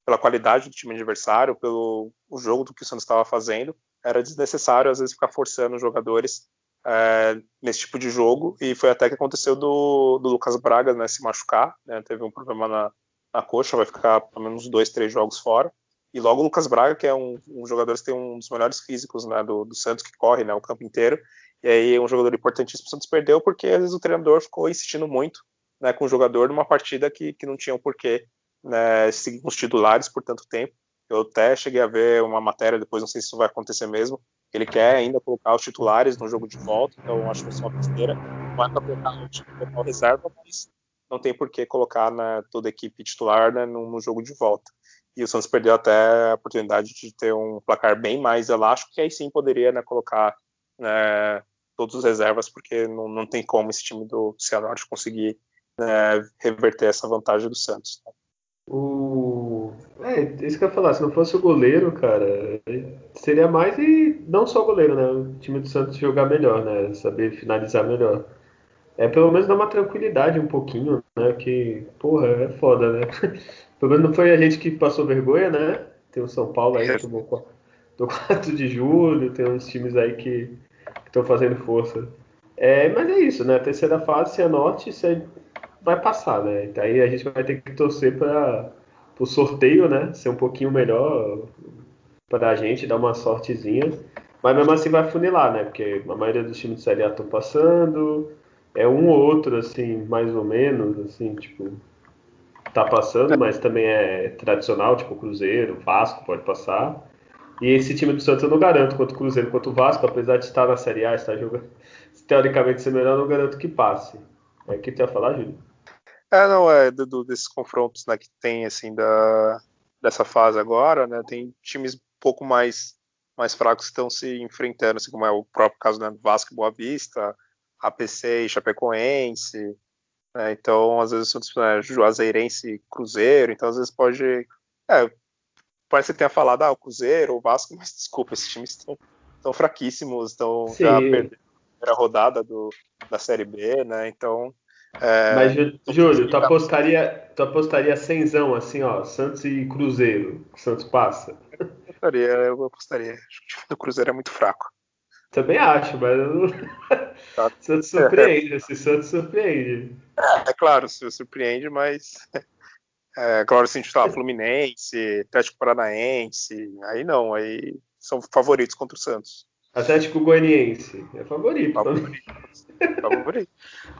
pela qualidade do time adversário, pelo o jogo do que o Santos estava fazendo. Era desnecessário, às vezes, ficar forçando os jogadores é, nesse tipo de jogo, e foi até que aconteceu do, do Lucas Braga né, se machucar, né, teve um problema na, na coxa, vai ficar pelo menos dois, três jogos fora. E logo o Lucas Braga, que é um, um jogador que tem um dos melhores físicos né, do, do Santos, que corre né, o campo inteiro, e aí um jogador importantíssimo o Santos perdeu porque às vezes o treinador ficou insistindo muito né, com o jogador numa partida que, que não tinha um porquê né, seguir com os titulares por tanto tempo. Eu até cheguei a ver uma matéria, depois não sei se isso vai acontecer mesmo, ele quer ainda colocar os titulares no jogo de volta, então acho que isso é uma besteira. Não é colocar o time reserva, mas não tem por que colocar né, toda a equipe titular né, no, no, jogo de volta. E o Santos perdeu até a oportunidade de ter um placar bem mais elástico, que aí sim poderia né, colocar né, todos os reservas, porque não, não tem como esse time do Cianorte conseguir né, reverter essa vantagem do Santos. O... É, isso que eu ia falar, se não fosse o goleiro, cara, seria mais e não só o goleiro, né? O time do Santos jogar melhor, né? Saber finalizar melhor. É pelo menos dar uma tranquilidade um pouquinho, né? Que, porra, é foda, né? Pelo menos não foi a gente que passou vergonha, né? Tem o São Paulo aí que tomou do 4 de julho, tem uns times aí que estão fazendo força. É, mas é isso, né? A terceira fase, se anote, você vai passar, né? Então, aí a gente vai ter que torcer para o sorteio, né? Ser um pouquinho melhor para a gente, dar uma sortezinha. Mas mesmo assim vai funilar, né? Porque a maioria dos times de Série A estão passando. É um ou outro, assim, mais ou menos, assim, tipo, tá passando, mas também é tradicional, tipo Cruzeiro, Vasco pode passar. E esse time do Santos eu não garanto, quanto o Cruzeiro, quanto o Vasco, apesar de estar na Série A, estar jogando, teoricamente ser melhor, eu não garanto que passe. É o que tu ia falar, Júlio? É, não, é do, desses confrontos né, que tem, assim, da, dessa fase agora, né, tem times um pouco mais, mais fracos que estão se enfrentando, assim, como é o próprio caso né, do Vasco e Boa Vista, APC e Chapecoense, né, então, às vezes, né, Juazeirense e Cruzeiro, então, às vezes, pode... É, parece que tenha falado, ah, o Cruzeiro, o Vasco, mas desculpa, esses times estão, estão fraquíssimos, estão já perdendo a primeira rodada do, da Série B, né? Então. É, mas, Júlio, tu apostaria, tu apostaria cenzão, assim, ó, Santos e Cruzeiro, Santos passa? Eu apostaria, eu apostaria. O time do Cruzeiro é muito fraco. Também acho, mas eu. Tá. Santos surpreende, esse Santos surpreende. É, é claro, surpreende, mas é, claro, assim, tipo, Fluminense, Atlético Paranaense, aí não, aí são favoritos contra o Santos. Atlético Goianiense, é favorito. Favorito. favorito.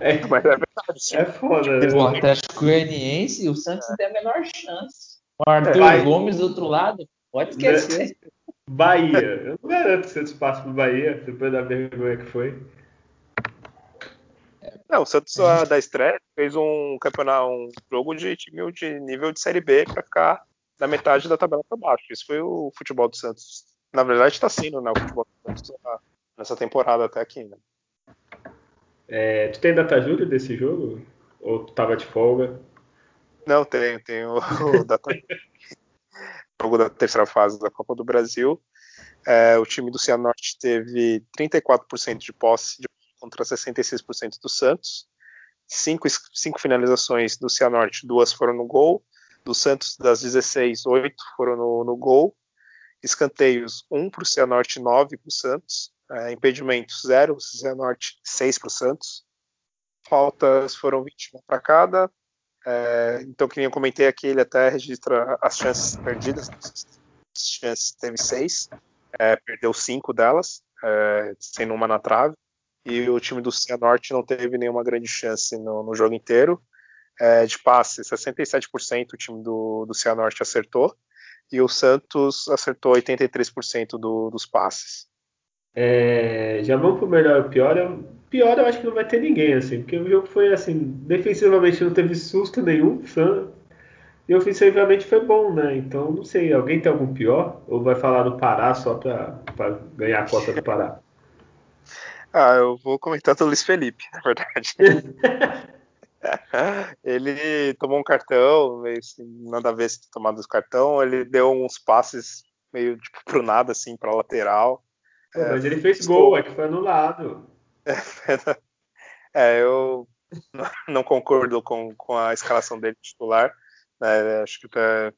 É, Mas é verdade. É foda. Né? O Atlético Goianiense, o Santos é. tem a menor chance. O Arthur é, Gomes do outro lado, pode esquecer. Bahia. Eu não garanto que Santos passe pro Bahia, depois da vergonha que foi. Não, o Santos da estreia fez um campeonato, um jogo de time de nível de série B para ficar na metade da tabela para baixo. Isso foi o futebol do Santos. Na verdade, está sendo né, o futebol do Santos nessa temporada até aqui. Né? É, tu tem data júri desse jogo? Ou tu tava de folga? Não, tenho, tenho o data jogo da terceira fase da Copa do Brasil. É, o time do Cianorte teve 34% de posse contra 66% do Santos. Cinco, cinco finalizações do Cianorte, duas foram no gol. Do Santos, das 16, 8 foram no, no gol. Escanteios, 1 para o Cianorte, 9 para o Santos. É, impedimentos, 0, Cianorte, 6 para o Santos. Faltas foram 21 para cada. É, então, que nem eu comentei aqui, ele até registra as chances perdidas. As chances teve 6, é, perdeu 5 delas, é, sendo uma na trave e o time do Cianorte não teve nenhuma grande chance no, no jogo inteiro. É, de passe, 67% o time do, do Cianorte acertou, e o Santos acertou 83% do, dos passes. É, já vamos pro melhor e pior. Eu, pior eu acho que não vai ter ninguém, assim, porque o jogo foi assim, defensivamente não teve susto nenhum, e ofensivamente foi bom, né? Então não sei, alguém tem algum pior? Ou vai falar do Pará só para ganhar a cota do Pará? Ah, eu vou comentar do Luiz Felipe, na verdade. ele tomou um cartão, meio assim, nada a ver se tomado esse cartão, ele deu uns passes meio tipo pro nada, assim, pra lateral. É, mas ele fez estou... gol, é que foi anulado. É, eu não concordo com, com a escalação dele titular. Né, acho que é,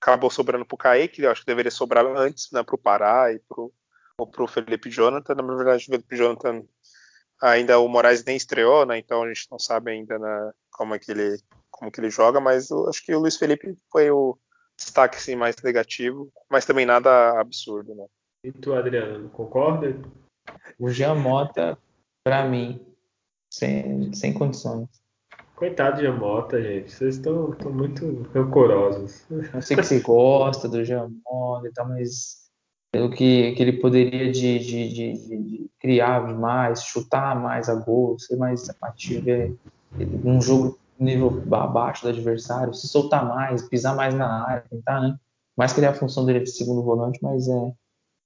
acabou sobrando pro Kaique, acho que deveria sobrar antes né, pro Pará e ou pro Felipe Jonathan. Na verdade, o Felipe Jonathan ainda o Moraes nem estreou, né? Então a gente não sabe ainda né, como é que ele como que ele joga, mas eu acho que o Luiz Felipe foi o destaque assim, mais negativo, mas também nada absurdo, né? E tu, Adriano, concorda? O Jean Mota, para mim, sem, sem condições. Coitado de Mota, gente. Vocês estão muito rancorosos. Eu sei que você gosta do Jean Mota e tal, mas pelo que, que ele poderia de, de, de, de, criar mais, chutar mais a gol, ser mais ativo, é, um jogo nível abaixo do adversário, se soltar mais, pisar mais na área, tentar, né? Mais criar a função dele de segundo volante, mas é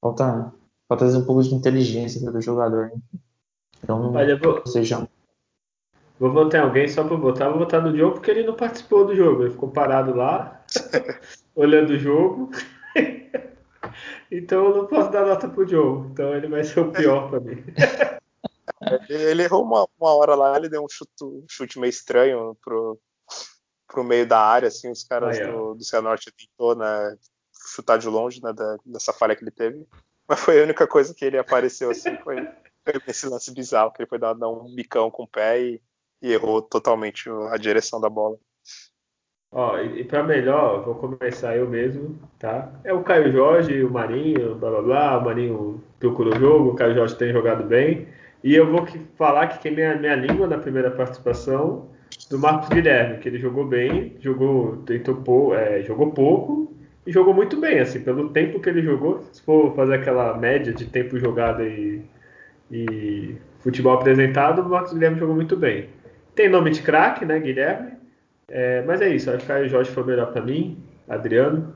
falta falta um pouco de inteligência do jogador. Né? Então, Olha, vou, seja vou votar em alguém só para votar, vou votar no jogo porque ele não participou do jogo, ele ficou parado lá, olhando o jogo. Então eu não posso dar nota pro Joe. Então ele vai ser o pior pra mim. ele errou uma, uma hora lá, ele deu um chute, um chute meio estranho pro, pro meio da área, assim, os caras do, do Cianorte tentou, né, chutar de longe, né, da, dessa falha que ele teve. Mas foi a única coisa que ele apareceu, assim, foi, foi esse lance bizarro, que ele foi dar, dar um bicão com o pé e, e errou totalmente a direção da bola. Ó, e, e para melhor, vou começar eu mesmo, tá? É o Caio Jorge, o Marinho, blá blá blá, o Marinho procurou o jogo, o Caio Jorge tem jogado bem. E eu vou que, falar que queimei a minha língua na primeira participação do Marcos Guilherme, que ele jogou bem, jogou, tentou, é, jogou pouco e jogou muito bem, assim, pelo tempo que ele jogou. Se for fazer aquela média de tempo jogado e, e futebol apresentado, o Marcos Guilherme jogou muito bem. Tem nome de craque, né, Guilherme? É, mas é isso, acho que o Jorge foi melhor para mim. Adriano?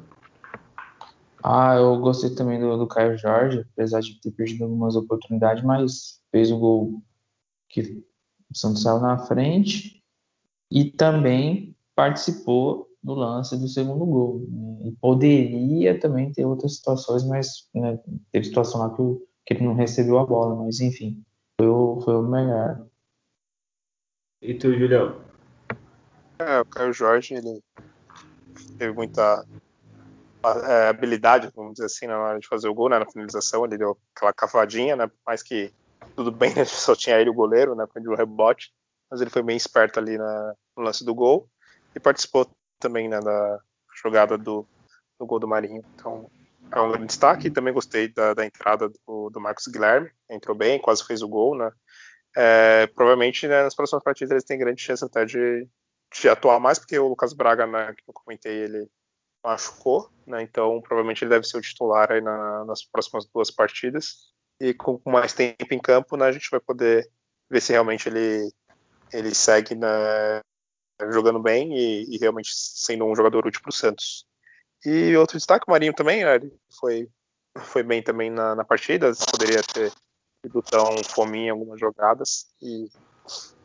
Ah, eu gostei também do, do Caio Jorge, apesar de ter perdido algumas oportunidades, mas fez o gol que o Santos saiu na frente e também participou do lance do segundo gol. Né? E poderia também ter outras situações, mas né, teve situação lá que, que, ele não recebeu a bola, mas enfim, foi o, foi o melhor. E tu, Julião? É, o Caio Jorge, ele teve muita é, habilidade, vamos dizer assim, na hora de fazer o gol, né, na finalização, ele deu aquela cavadinha, né, mais que tudo bem, né, só tinha ele o goleiro, né, foi o rebote, mas ele foi bem esperto ali na, no lance do gol e participou também, né, da jogada do, do gol do Marinho, então é um grande destaque, também gostei da, da entrada do, do, Marcos Guilherme, entrou bem, quase fez o gol, né, é, provavelmente né, nas próximas partidas eles têm grande chance até de, de atuar mais, porque o Lucas Braga, né, que eu comentei, ele machucou, né? Então provavelmente ele deve ser o titular aí na, nas próximas duas partidas. E com mais tempo em campo, né, a gente vai poder ver se realmente ele, ele segue né, jogando bem e, e, realmente sendo um jogador útil para o Santos. E outro destaque, o Marinho também, né, ele foi, foi bem também na, na partida, poderia ter ido tão fominha em algumas jogadas e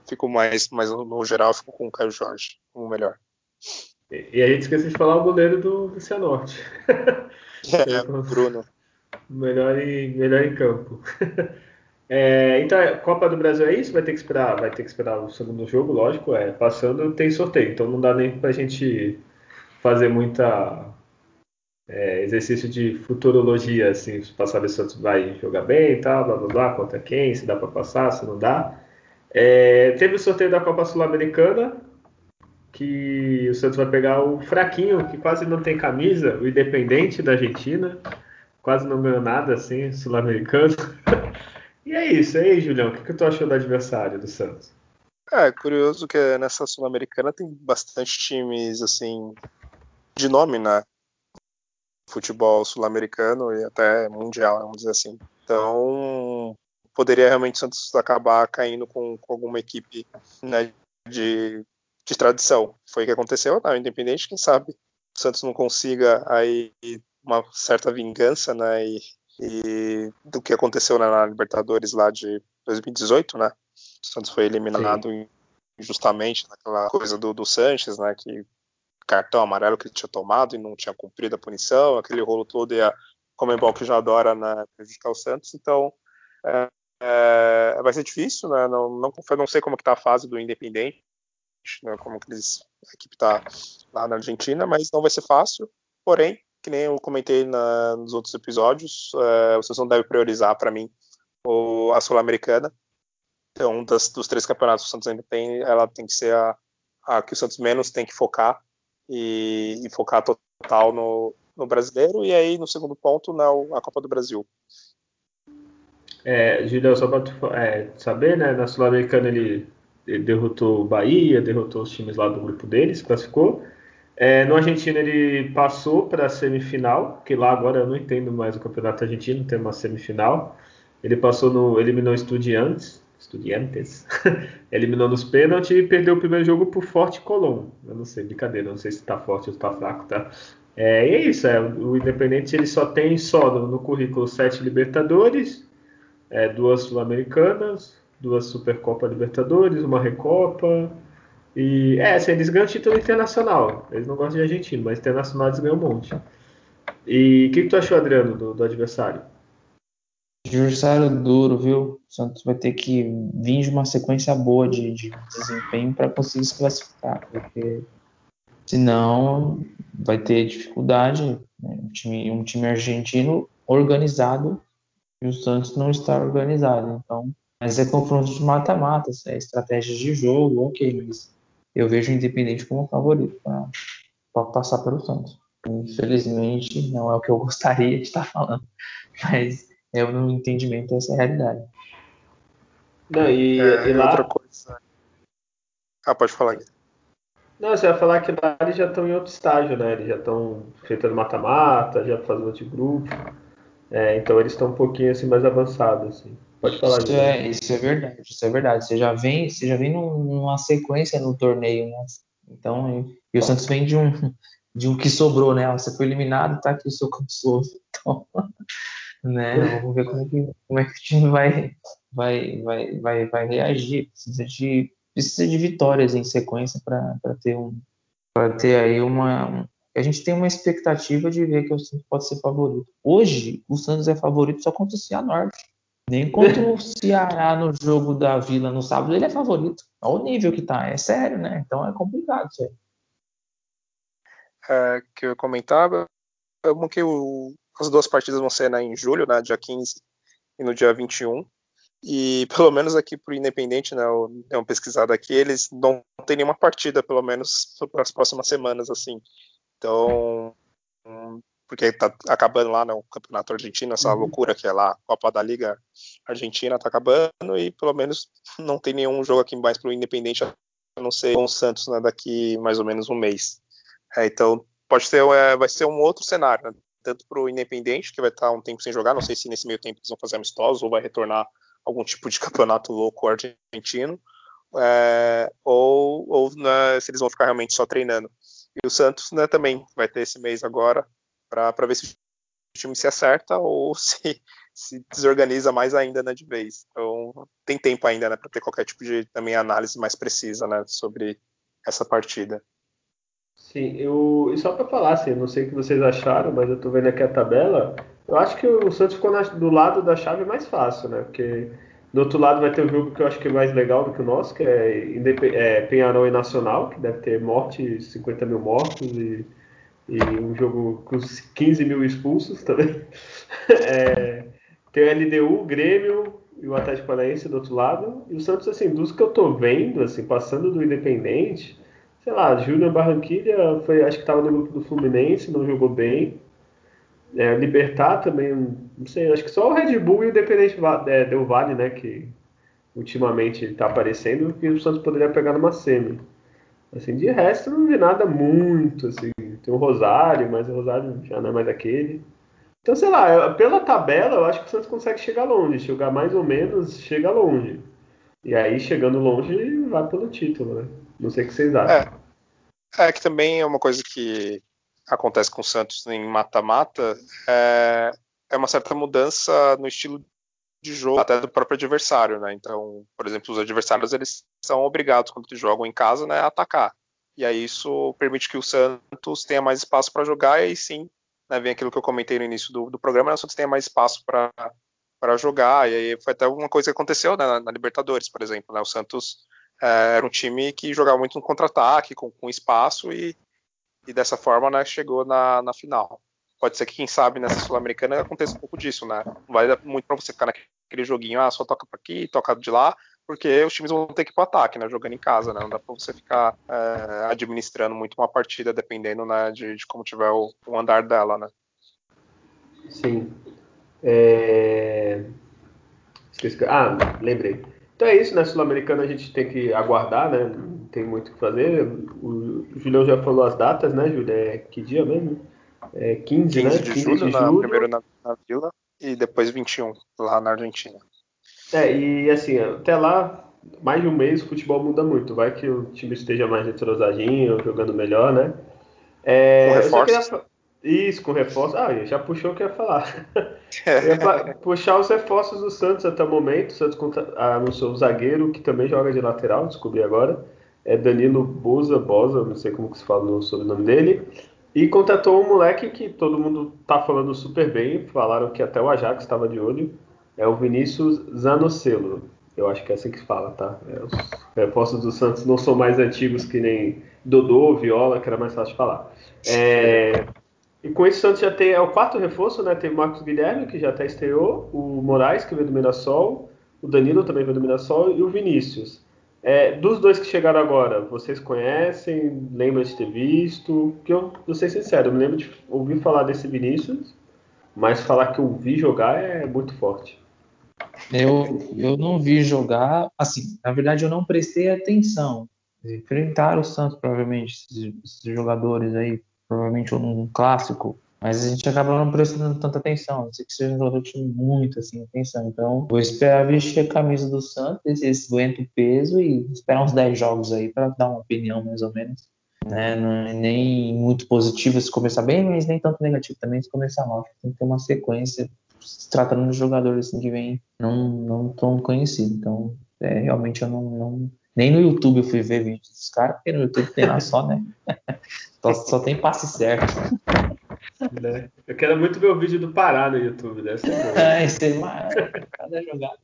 ficou mais, mais no geral, ficou com o Caio Jorge como melhor. E, a gente esqueceu de falar o goleiro do, do Cianorte. É, Bruno. Melhor em, melhor em campo. É, então, Copa do Brasil é isso? Vai ter que esperar, vai ter que esperar o segundo jogo, lógico. É, passando tem sorteio, então não dá nem pra gente fazer muita é, exercício de futurologia, assim, para saber se o Santos vai jogar bem e tal, blá blá blá, contra quem, se dá para passar, se não dá. É, teve o sorteio da Copa Sul-Americana, que o Santos vai pegar o fraquinho, que quase não tem camisa, o Independente da Argentina, quase não ganhou nada assim, sul-americano. e é isso, e aí, Julião, o que, que tu achou do adversário do Santos? É, curioso que nessa Sul-Americana tem bastante times, assim, de nome, né? Futebol sul-americano e até mundial, vamos dizer assim. Então, poderia realmente o Santos acabar caindo com, com alguma equipe né, de de tradição. Foi o que aconteceu na Independente, quem sabe o Santos não consiga aí uma certa vingança, né, e, e do que aconteceu na Libertadores lá de 2018, né, o Santos foi eliminado Sim. injustamente naquela coisa do, do Sanches, né, que cartão amarelo que ele tinha tomado e não tinha cumprido a punição, aquele rolo todo e a Comembol que já adora né, prejudicar o Santos, então é, é, vai ser difícil, né, não, não, não sei como que tá a fase do Independente, né, como que eles, a equipe está lá na Argentina, mas não vai ser fácil. Porém, que nem eu comentei na, nos outros episódios, uh, vocês não devem priorizar para mim o, a Sul-Americana. Então, das, dos três campeonatos que o Santos ainda tem, ela tem que ser a, a que o Santos menos tem que focar e, e focar total no, no brasileiro. E aí, no segundo ponto, na a Copa do Brasil. É, Gileu, só para é, saber, né, na Sul-Americana ele ele derrotou o Bahia, derrotou os times lá do grupo deles, classificou. É, no Argentina ele passou para a semifinal, que lá agora eu não entendo mais o campeonato argentino, tem uma semifinal. Ele passou no, eliminou Estudiantes, Estudiantes, eliminou nos pênaltis e perdeu o primeiro jogo por Forte Colón. Eu não sei, brincadeira, não sei se está forte ou está fraco, tá? É, e é isso, é, o Independente ele só tem só no, no currículo sete Libertadores, é, duas Sul-Americanas, duas Supercopa Libertadores, uma Recopa. E é, assim, eles ganham título internacional. Eles não gostam de argentino, mas internacional eles ganham um monte. E o que, que, tu achou, Adriano, do, do adversário? Adversário duro, viu? O Santos vai ter que vir de uma sequência boa de, de desempenho para conseguir se classificar, porque senão vai ter dificuldade. Né? Um, time, um time argentino organizado e o Santos não está organizado. Então mas é confronto de mata-matas, é estratégias de jogo, ok, mas eu vejo o Independente como favorito para passar pelo Santos. Infelizmente, não é o que eu gostaria de estar falando, mas é o meu entendimento, essa é a realidade. Não, e, é, e lá... outra coisa. Ah, pode falar aqui. Não, você vai falar que lá eles já estão em outro estágio, né? Eles já estão feitando mata-mata, já fazendo outro grupo. É, então eles estão um pouquinho assim mais avançados. Assim. Pode falar isso é, isso é verdade, isso é verdade. Você já vem, você já vem numa sequência no torneio, né? Então, e o Santos vem de um de um que sobrou, né? Você foi eliminado, tá aqui o seu consolo. Então, né? Vamos ver como é que, como é que o time vai, vai, vai, vai, vai reagir. Precisa de, precisa de vitórias em sequência para ter um para ter aí uma a gente tem uma expectativa de ver que o Santos pode ser favorito. Hoje, o Santos é favorito só contra o Cianorte. Nem contra o Ceará no jogo da Vila no sábado, ele é favorito. Olha o nível que tá, é sério, né? Então é complicado isso aí. É, que eu comentava, que o, as duas partidas vão ser né, em julho, né, dia 15 e no dia 21. E pelo menos aqui pro Independente, né, eu dei uma pesquisada aqui, eles não tem nenhuma partida, pelo menos, para as próximas semanas, assim. Então, porque tá acabando lá no Campeonato Argentino, essa uhum. loucura que é lá, a Copa da Liga Argentina tá acabando e pelo menos não tem nenhum jogo aqui mais pro Independente, a não ser com o Santos né, daqui mais ou menos um mês. É, então pode ser, é, vai ser um outro cenário, né? tanto para o Independente, que vai estar um tempo sem jogar, não sei se nesse meio tempo eles vão fazer amistosos ou vai retornar algum tipo de campeonato louco argentino, é, ou, ou né, se eles vão ficar realmente só treinando. E o Santos né, também vai ter esse mês agora para ver se o time se acerta ou se, se desorganiza mais ainda né, de vez. Então tem tempo ainda né, para ter qualquer tipo de também análise mais precisa né, sobre essa partida. Sim, eu. E só para falar, assim, não sei o que vocês acharam, mas eu tô vendo aqui a tabela. Eu acho que o Santos ficou na, do lado da chave mais fácil, né? Porque do outro lado vai ter um jogo que eu acho que é mais legal do que o nosso, que é, é Penharol e Nacional, que deve ter morte, 50 mil mortos e, e um jogo com 15 mil expulsos também. É, tem o LDU, o Grêmio e o Atlético Paranaense do outro lado. E o Santos, assim, dos que eu tô vendo, assim, passando do Independente sei lá, Júnior Barranquilha foi, acho que estava no grupo do Fluminense, não jogou bem. É, Libertar também, não sei, acho que só o Red Bull e o Independente é, Vale, né, que ultimamente está aparecendo, que o Santos poderia pegar numa semi. Assim, de resto, não vi nada muito, assim, tem o Rosário, mas o Rosário já não é mais aquele. Então, sei lá, pela tabela, eu acho que o Santos consegue chegar longe, chegar mais ou menos, chega longe. E aí, chegando longe, vai pelo título, né? Não sei o que vocês acham. É, é que também é uma coisa que acontece com o Santos em mata-mata, é, é uma certa mudança no estilo de jogo até do próprio adversário, né? Então, por exemplo, os adversários eles são obrigados quando eles jogam em casa, né, a atacar. E aí isso permite que o Santos tenha mais espaço para jogar e aí sim, né, vem aquilo que eu comentei no início do, do programa, né, o Santos tenha mais espaço para para jogar. E aí foi até uma coisa que aconteceu né, na, na Libertadores, por exemplo, né? O Santos é, era um time que jogava muito no contra-ataque, com, com, espaço, e, e dessa forma né, chegou na, na final. Pode ser que, quem sabe, nessa Sul-Americana aconteça um pouco disso, né? Não vai dar muito para você ficar naquele joguinho, ah, só toca para aqui, toca de lá, porque os times vão ter que ir para ataque, né? Jogando em casa, né? Não dá para você ficar é, administrando muito uma partida, dependendo né, de, de como tiver o, o andar dela, né? Sim. É... Ah, lembrei. Então é isso, né? Sul-Americana a gente tem que aguardar, né? Não tem muito o que fazer. O Julião já falou as datas, né, Júlio? É que dia mesmo? É 15, 15 né? De 15 julho, de julho. Na, primeiro na, na Vila e depois 21 lá na Argentina. É, e assim, até lá, mais de um mês o futebol muda muito. Vai que o time esteja mais entrosadinho, jogando melhor, né? É, Com reforços. Isso, com reforços. Ah, já puxou o que eu ia falar. ia puxar os reforços do Santos até o momento. O Santos anunciou o zagueiro, que também joga de lateral, descobri agora. É Danilo Boza, Boza, não sei como que se fala o sobrenome dele. E contratou um moleque que todo mundo tá falando super bem. Falaram que até o Ajax estava de olho. É o Vinícius Zanocelo. Eu acho que é assim que se fala, tá? É, os reforços do Santos não são mais antigos que nem Dodô, Viola, que era mais fácil de falar. É, e com isso, o Santos já tem é o quarto reforço, né? Tem o Marcos Guilherme, que já até estreou, o Moraes, que veio do Mirassol, o Danilo também veio do Mirassol, e o Vinícius. É, dos dois que chegaram agora, vocês conhecem? Lembram de ter visto? Que eu, vou ser sincero, eu me lembro de ouvir falar desse Vinícius, mas falar que eu vi jogar é muito forte. Eu, eu não vi jogar, assim, na verdade eu não prestei atenção. Enfrentaram o Santos, provavelmente, esses, esses jogadores aí provavelmente um clássico, mas a gente acaba não prestando tanta atenção, não sei que seja um jogador que chame muito assim, atenção. Então, vou esperar vestir a camisa do Santos, esse, aguenta o peso e esperar uns 10 jogos aí para dar uma opinião mais ou menos. Né? Não, é nem muito positivo se começar bem, mas nem tanto negativo também se começar mal. Tem que ter uma sequência se tratando de jogadores assim, que vem não, não tão conhecido. Então, é, realmente eu não, não, Nem no YouTube eu fui ver vídeos dos caras, porque no YouTube tem lá só, né? Só, só tem passe certo. Né? Eu quero muito ver o vídeo do Pará no YouTube, deve ser bom. É, esse é cada jogada.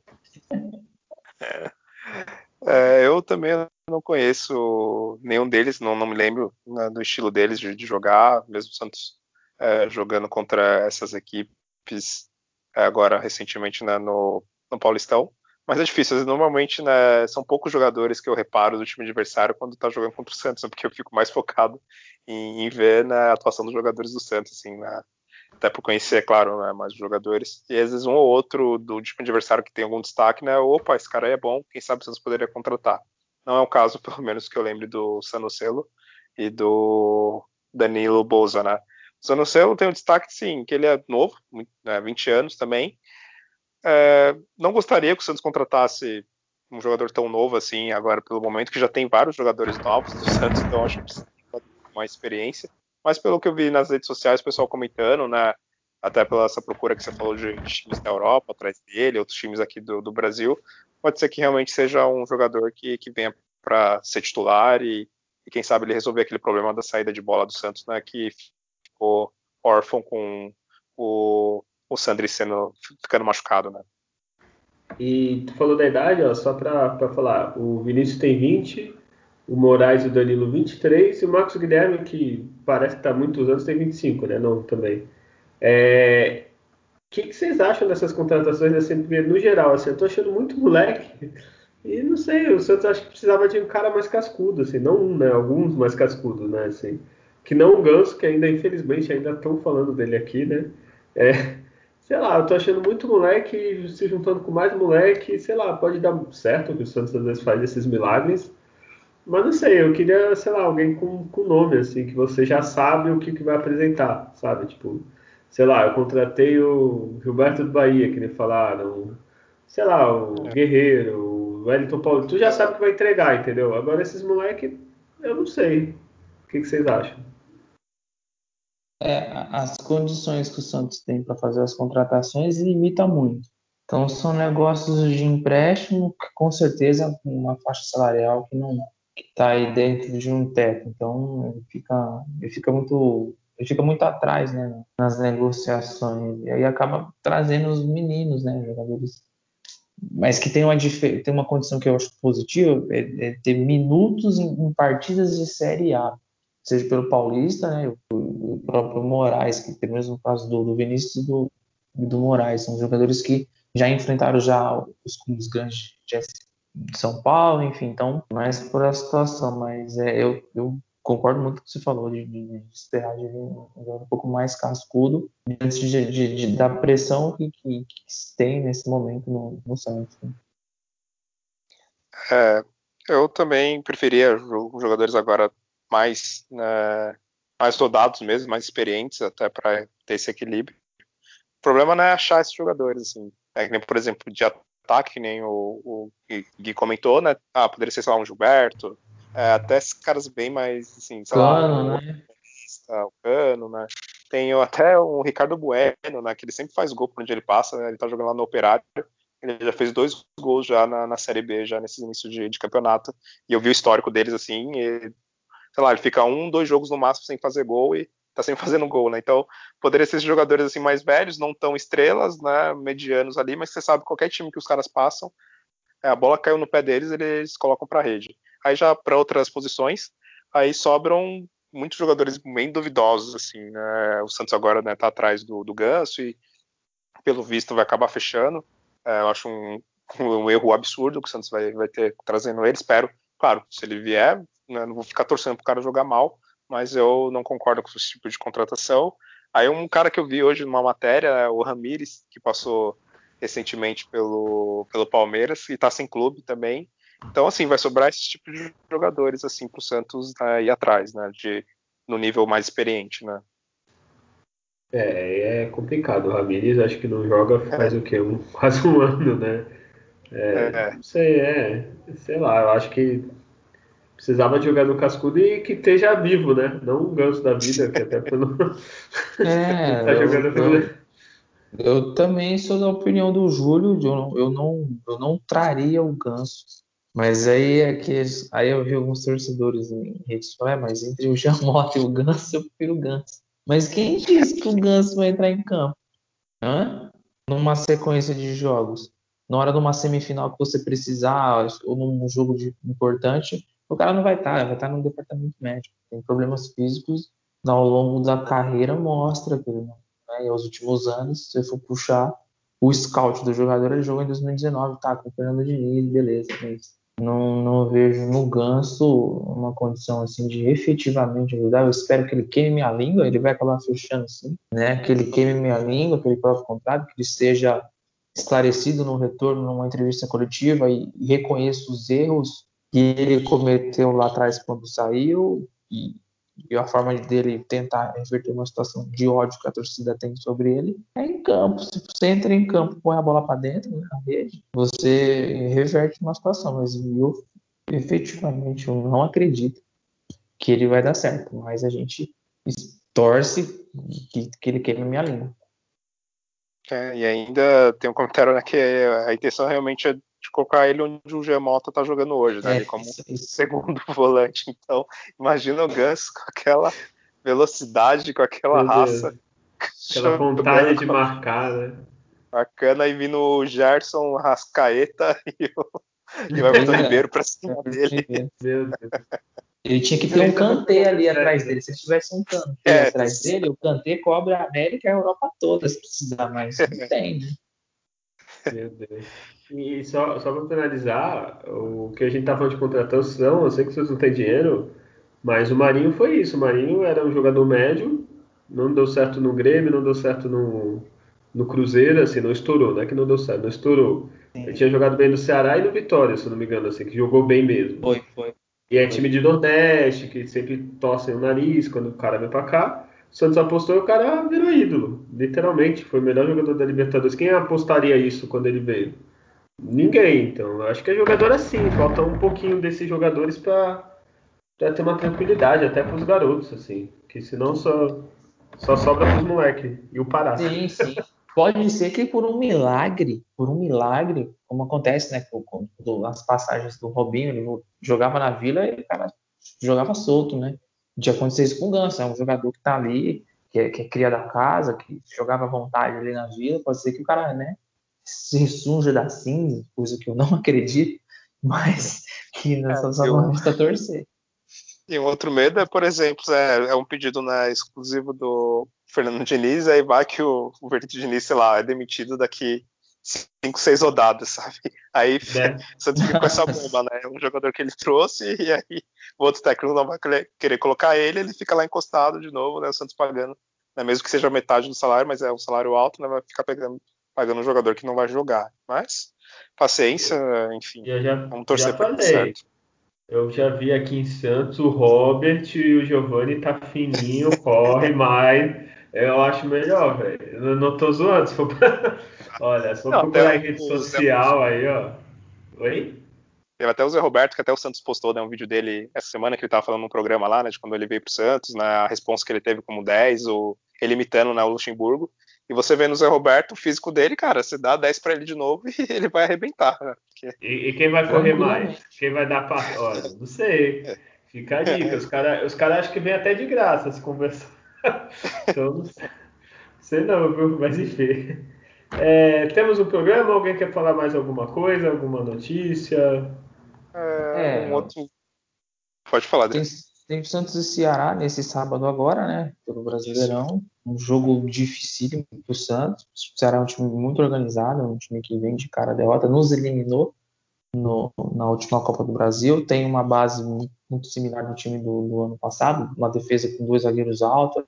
É, eu também não conheço nenhum deles, não, não me lembro né, do estilo deles de, de jogar, mesmo o Santos é, jogando contra essas equipes é, agora recentemente né, no, no Paulistão. Mas é difícil. Normalmente, né, são poucos jogadores que eu reparo do time adversário quando tá jogando contra o Santos, né, porque eu fico mais focado em, em ver né, a atuação dos jogadores do Santos, assim, né, até por conhecer, claro, né, mais jogadores. E às vezes um ou outro do time adversário que tem algum destaque, né, opa, esse cara aí é bom, quem sabe o Santos poderia contratar. Não é o caso, pelo menos, que eu lembre do Sanocelo e do Danilo Boza, né? O Zanocelo tem um destaque, sim, que ele é novo, né, 20 anos também. É, não gostaria que o Santos contratasse um jogador tão novo assim agora pelo momento, que já tem vários jogadores novos do Santos, então acho que mais experiência. Mas pelo que eu vi nas redes sociais, o pessoal comentando, né? Até pela essa procura que você falou de, de times da Europa atrás dele, outros times aqui do, do, Brasil, pode ser que realmente seja um jogador que, que venha para ser titular e, e, quem sabe ele resolver aquele problema da saída de bola do Santos, né? Que ficou órfão com o, o Sandri sendo, ficando machucado, né? E tu falou da idade, ó, só para falar, o Vinícius tem 20, o Moraes e o Danilo 23, e o Marcos Guilherme, que parece que está muitos anos, tem 25, né? Não, também. É... O que, que, vocês acham dessas contratações assim, no geral? Assim, eu tô achando muito moleque. E não sei, o Santos acho que precisava de um cara mais cascudo, assim, não um, né? Alguns mais cascudos, né? Assim, que não o Ganso, que ainda, infelizmente, ainda estão falando dele aqui, né? É, sei lá, eu tô achando muito moleque se juntando com mais moleque, sei lá, pode dar certo que o Santos às vezes faz esses milagres. Mas não sei, eu queria, sei lá, alguém com, com nome, assim, que você já sabe o que, que vai apresentar, sabe? Tipo, sei lá, eu contratei o Gilberto do Bahia, que nem falaram, sei lá, o é. Guerreiro, o Wellington Paulo, tu já sabe que vai entregar, entendeu? Agora esses moleques, eu não sei. O que, que vocês acham? É, as condições que o Santos tem para fazer as contratações limita muito. Então são negócios de empréstimo, com certeza uma faixa salarial que não está aí dentro de um teto. Então ele fica, ele fica muito ele fica muito atrás né, nas negociações. E aí acaba trazendo os meninos, né, jogadores. Mas que tem uma, tem uma condição que eu acho positiva, é, é ter minutos em, em, partidas de Série A. Seja pelo Paulista, né, o, o próprio Moraes, que tem o mesmo caso do, do Vinícius e do, do Moraes. São jogadores que já enfrentaram já os clubes grandes de São Paulo, enfim, então, mais por a situação, mas é, eu, eu concordo muito com o que você falou de, de, de esperar de um, pouco mais cascudo diante de, de, de, da pressão que, que, que tem nesse momento no, no Santos. Né? É, eu também preferia jogadores agora mais né, mais rodados mesmo, mais experientes até para ter esse equilíbrio. O problema não é achar esses jogadores assim, é que nem por exemplo de ataque, que nem o, o Gui comentou, né? Ah, poderia ser sei lá um Gilberto, é, até esses caras bem mais, assim, sei lá, né? o Cano, né? Tem até o Ricardo Bueno, né? Que ele sempre faz gol por onde ele passa, né? Ele tá jogando lá no Operário. Ele já fez dois gols já na, na Série B, já nesse início de, de, campeonato. E eu vi o histórico deles assim, e, sei lá, ele fica um, dois jogos no máximo sem fazer gol e tá sempre fazendo gol, né? Então, poderia ser esses jogadores assim mais velhos, não tão estrelas, né? Medianos ali, mas você sabe qualquer time que os caras passam, é, a bola caiu no pé deles, eles colocam para rede. Aí já para outras posições, aí sobram muitos jogadores bem duvidosos, assim, né? O Santos agora né, tá atrás do, do Ganso e pelo visto vai acabar fechando. É, eu acho um, um, erro absurdo que o Santos vai, vai ter trazendo ele. Espero, claro, se ele vier, né, não vou ficar torcendo pro cara jogar mal, mas eu não concordo com esse tipo de contratação. Aí um cara que eu vi hoje numa matéria, é o Ramires, que passou recentemente pelo, pelo Palmeiras e está sem clube também. Então, assim, vai sobrar esse tipo de jogadores, assim, para o Santos né, ir atrás, né, de, no nível mais experiente, né. É, é complicado. O Ramires acho que não joga faz é. o quê? Um, quase um ano, né? É, é. Não sei, é. Sei lá, eu acho que precisava de jogar no cascudo e que esteja vivo, né? Não um ganso da vida, que até pelo. É, tá jogando eu, eu, eu, também sou da opinião do Júlio, eu não, eu não, eu não traria o ganso mas aí é que aí eu vi alguns torcedores em redes sociais, é, mas entre o Jamota e o Ganso, eu prefiro o Ganso. Mas quem disse que o Ganso vai entrar em campo? Hã? Numa sequência de jogos. Na hora de uma semifinal que você precisar, ou num jogo de, importante, o cara não vai estar, vai estar no departamento médico. Tem problemas físicos ao longo da carreira, mostra que né, os últimos anos, se você for puxar o scout do jogador, ele jogou em 2019, tá, com o Fernando Diniz, beleza, mas não, não vejo no Ganso uma condição assim de efetivamente ajudar. Eu espero que ele queime minha língua, ele vai acabar fechando assim, né? Que ele queime minha língua, que ele prove o contrário, que ele seja esclarecido no retorno numa entrevista coletiva e, e reconheça os erros que ele cometeu lá atrás quando saiu e, e a forma dele tentar reverter uma situação de ódio que a torcida tem sobre ele é em campo. Se você entra em campo, põe a bola para dentro né, na rede, você reverte uma situação. Mas eu efetivamente eu não acredito que ele vai dar certo. Mas a gente torce que, que ele queime minha língua. É, e ainda tem um comentário né, que a intenção realmente é de colocar ele onde o Gemota tá jogando hoje, né? É, como isso, isso. segundo volante. Então, imagina o Gus com aquela velocidade, com aquela Meu raça. Deus. Aquela vontade de marcar, né? Bacana, e vindo o Gerson Rascaeta e o, e o Everton Ribeiro pra cima dele. Meu Deus. Ele tinha que ter um Kanté ali atrás dele. Se tivesse um Kanté é, atrás dele, o Kanté cobre a América e a Europa toda, se precisar mais. Não tem, né? Meu Deus. E só, só para finalizar, o que a gente tá falando de contratação, eu sei que vocês não têm dinheiro, mas o Marinho foi isso. O Marinho era um jogador médio, não deu certo no Grêmio, não deu certo no, no Cruzeiro, assim, não estourou, não é que não deu certo, não estourou. Sim. Ele tinha jogado bem no Ceará e no Vitória, se não me engano, assim, que jogou bem mesmo. Foi, foi. E é time de Nordeste, que sempre torcem o nariz quando o cara vem pra cá. Santos apostou e o cara virou ídolo. Literalmente, foi o melhor jogador da Libertadores. Quem apostaria isso quando ele veio? Ninguém. Então, acho que é jogador assim. Falta um pouquinho desses jogadores para ter uma tranquilidade, até para os garotos, assim. Que senão só, só sobra para os moleques e o Pará. Sim, sim. Pode ser que por um milagre, por um milagre, como acontece, né, com as passagens do Robinho, ele jogava na Vila e o cara jogava solto, né? De acontecer isso com o Ganso, é um jogador que tá ali, que é, que é cria da casa, que jogava à vontade ali na Vila, pode ser que o cara, né, se suja da cinza, coisa que eu não acredito, mas que nós é, só eu... não resta torcer. E um outro medo é, por exemplo, é, é um pedido né, exclusivo do Fernando Diniz, aí vai que o, o Fernando Diniz, sei lá, é demitido daqui cinco, seis rodadas, sabe? Aí é. Santos fica com essa bomba, né? É um jogador que ele trouxe e aí o outro técnico não vai querer colocar ele, ele fica lá encostado de novo, né? O Santos pagando, né? mesmo que seja metade do salário, mas é um salário alto, né? Vai ficar pegando, pagando um jogador que não vai jogar. Mas paciência, enfim. já, vamos torcer para certo. Eu já vi aqui em Santos o Robert e o Giovanni tá fininho, corre mais. Eu acho melhor, velho. Eu não tô zoando. Se for pra... Olha, se for não, procurar em rede social aí, ó. Oi? Teve até o Zé Roberto, que até o Santos postou né, um vídeo dele essa semana, que ele tava falando num programa lá, né, de quando ele veio pro Santos, né, a resposta que ele teve como 10, ou ele imitando né, o Luxemburgo. E você vê no Zé Roberto o físico dele, cara, você dá 10 para ele de novo e ele vai arrebentar. Né? Porque... E, e, quem vai correr mais? Quem vai dar passo? Olha, não sei. É. Fica a dica. Os caras os cara acham que vem até de graça se conversar. Então, não sei, sei não, viu? Mas enfim. É, temos um programa? Alguém quer falar mais alguma coisa? Alguma notícia? É, um outro... Pode falar, Tem, tem Santos e Ceará nesse sábado agora, né? Pelo Brasileirão. Um jogo dificílimo para o Santos. O Ceará é um time muito organizado, um time que vem de cara derrota, nos eliminou no, na última Copa do Brasil. Tem uma base muito similar do time do, do ano passado, uma defesa com dois zagueiros altos,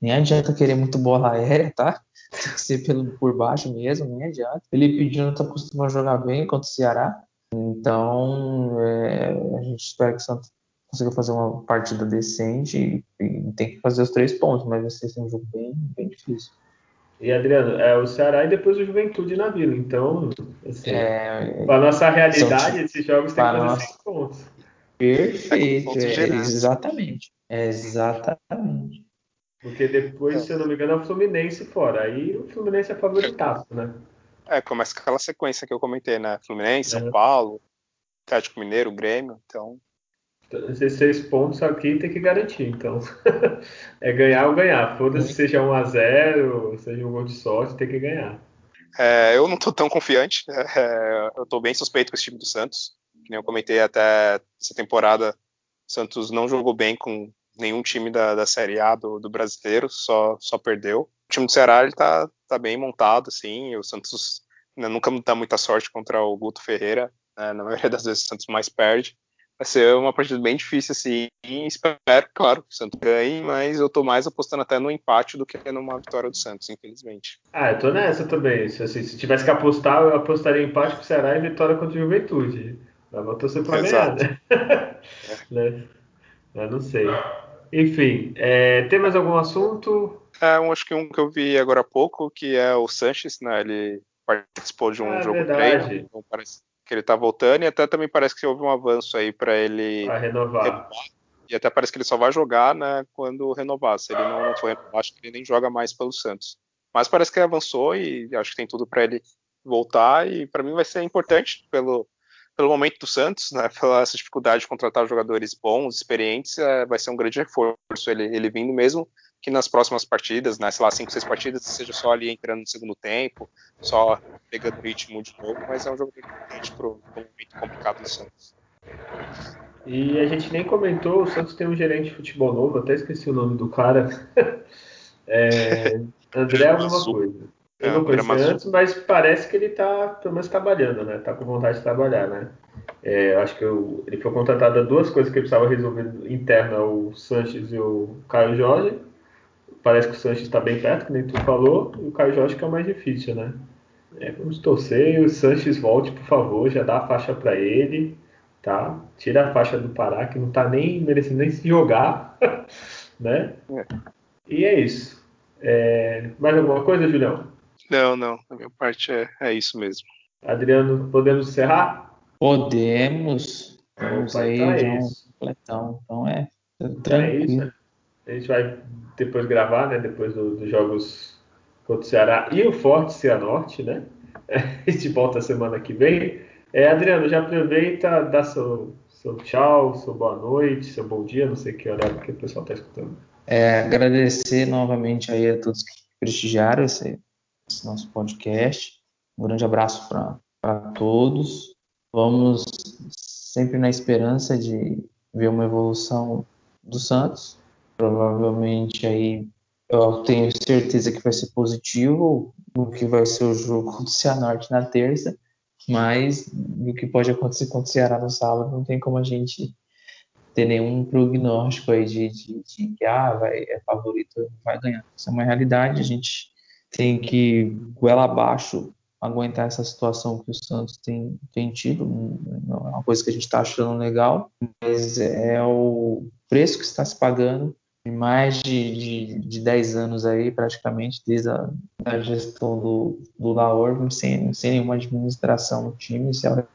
nem adianta querer muito bola aérea, tá? Tem que ser pelo, por baixo mesmo, nem adianta. Ele pedindo tá acostumado a jogar bem contra o Ceará. Então, é, a gente espera que o Santos consiga fazer uma partida decente e, e, tem que fazer os três pontos, mas vai ser um jogo bem, bem difícil. E Adriano, é o Ceará e depois o Juventude na Vila. Então, assim, é, para nossa realidade, esses jogos têm que fazer nossa... seis pontos. Perfeito, é, exatamente. Exatamente. Porque depois, é. se eu não me engano, é o Fluminense fora. Aí o Fluminense é favoritaço, né? É, começa aquela sequência que eu comentei, né? Fluminense, São é. Paulo, Atlético Mineiro, Grêmio, então. então. Esses seis pontos aqui tem que garantir, então. é ganhar ou ganhar. Foda-se seja 1 a 0 seja um gol de sorte, tem que ganhar. É, eu não tô tão confiante. É, eu tô bem suspeito com esse time do Santos. Que nem eu comentei até essa temporada, o Santos não jogou bem com nenhum time da, da Série A do, do, brasileiro, só, só perdeu. O time do Ceará ele tá, tá bem montado, assim, o Santos né, nunca dá muita sorte contra o Guto Ferreira, né, na maioria das vezes o Santos mais perde. Vai ser uma partida bem difícil, assim, espero, claro, que o Santos ganhe, mas eu tô mais apostando até no empate do que numa vitória do Santos, infelizmente. Ah, eu tô nessa também. Se, assim, se tivesse que apostar, eu apostaria empate pro Ceará e vitória contra o Juventude. Eu vou torcer pra ganhar, né? é. né? Eu não sei. Enfim, é, tem mais algum assunto? É, um, acho que um que eu vi agora há pouco, que é o Sanches, né? Ele participou de um Ah, jogo verdade. treino, então parece que ele tá voltando e até também parece que houve um avanço aí para ele Para renovar. renovar. E até parece que ele só vai jogar, né, quando renovar. Se ele não, não for renovar, acho que ele nem joga mais pelo Santos. Mas parece que ele avançou e acho que tem tudo para ele voltar e para mim vai ser importante pelo pelo momento do Santos, né, pela essa dificuldade de contratar jogadores bons, experientes, é, vai ser um grande reforço ele, ele vindo mesmo que nas próximas partidas, né, sei lá, cinco, seis partidas, seja só ali entrando no segundo tempo, só pegando ritmo de novo, mas é um jogador importante pro, pro momento complicado do Santos. E a gente nem comentou, o Santos tem um gerente de futebol novo, até esqueci o nome do cara. É, André alguma Mazu. Coisa. É, Eu não conheci Mazu. antes, mas parece que ele tá, pelo menos, trabalhando, né? Tá com vontade de trabalhar, né? É, eu acho que eu- ele foi contratado a duas coisas que ele precisava resolver interna, o Sanches e o Caio Jorge. Parece que o Sanches está bem perto, que nem tu falou, e o Caio Jorge que é o mais difícil, né? É, vamos torcer e o Sanches volte, por favor, já dá a faixa para ele, tá? Tira a faixa do Pará, que não tá nem merecendo nem se jogar, né? É. E é isso. É, mais alguma coisa, Julião? Não, não, a minha parte é, é isso mesmo. Adriano, podemos encerrar? Podemos. Opa, aí então é já um isso. completão. Então é É isso, tranquilo. né? A gente vai depois gravar, né? Depois do- dos jogos contra o Ceará e o Forte Cianorte, né? A gente volta semana que vem. É, Adriano, já aproveita, dá seu, seu tchau, seu boa noite, seu bom dia, não sei que horário que o pessoal está escutando. É, agradecer novamente aí a todos que prestigiaram esse, nosso podcast. Um grande abraço para todos. Vamos sempre na esperança de ver uma evolução do Santos. Provavelmente aí eu tenho certeza que vai ser positivo no que vai ser o jogo contra o Cianorte na terça, mas o que pode acontecer contra o Ceará no sábado não tem como a gente ter nenhum prognóstico aí de que ah, vai, é favorito, vai ganhar. Isso é uma realidade, a gente tem que, goela abaixo, aguentar essa situação que o Santos tem, tem tido. Não é uma coisa que a gente está achando legal, mas é o preço que está se pagando em mais de, de, de 10 anos aí, praticamente, desde a da gestão do, do Laor, sem, sem nenhuma administração no time. Isso é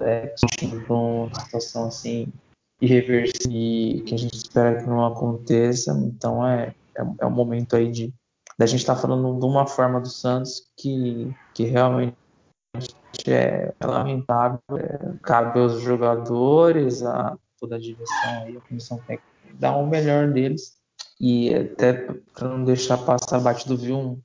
é, uma situação assim irreversível que a gente espera que não aconteça. Então é, é, é momento aí de da gente estar tá falando de uma forma do Santos que, que realmente é, lamentável. É, cabe aos jogadores, a toda a direção aí, a comissão técnica, dar o melhor deles. E até para não deixar passar batido, vi um,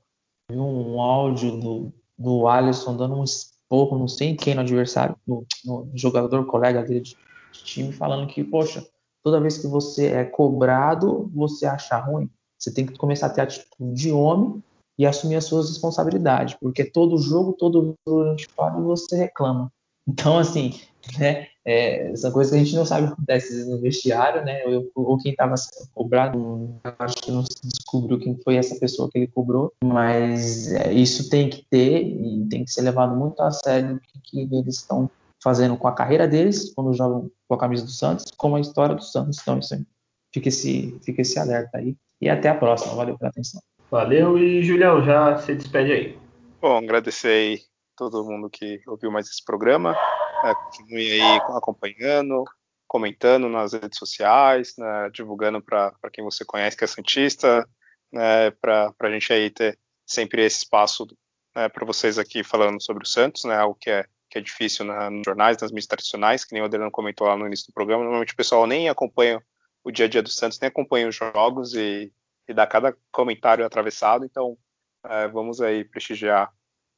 vi um áudio do, do Alisson dando um pouco, não sei quem no adversário, no, no jogador colega dele de, de, time, falando que, poxa, toda vez que você é cobrado, você acha ruim. Você tem que começar a ter atitude de homem e assumir as suas responsabilidades, porque todo jogo, todo jogo a gente fala e você reclama. Então, assim, né, é, essa coisa que a gente não sabe o que acontece no vestiário, né, ou, ou quem estava cobrado, acho que não se descobriu quem foi essa pessoa que ele cobrou, mas é, isso tem que ter e tem que ser levado muito a sério o que, que eles estão fazendo com a carreira deles quando jogam com a camisa do Santos, como a história do Santos. Então, isso aí, fica esse, fica esse alerta aí. E até a próxima. Valeu pela atenção. Valeu e Julião, já se despede aí. Bom, agradecer aí todo mundo que ouviu mais esse programa. É, continue aí acompanhando, comentando nas redes sociais, né, divulgando para quem você conhece que é Santista, né, para a gente aí ter sempre esse espaço né, para vocês aqui falando sobre o Santos, né, algo que é, que é difícil na, nos jornais, nas mídias tradicionais, que nem o Adriano comentou lá no início do programa. Normalmente o pessoal nem acompanha o dia a dia do Santos, nem acompanha os jogos e, e dá cada comentário atravessado. Então, é, vamos aí prestigiar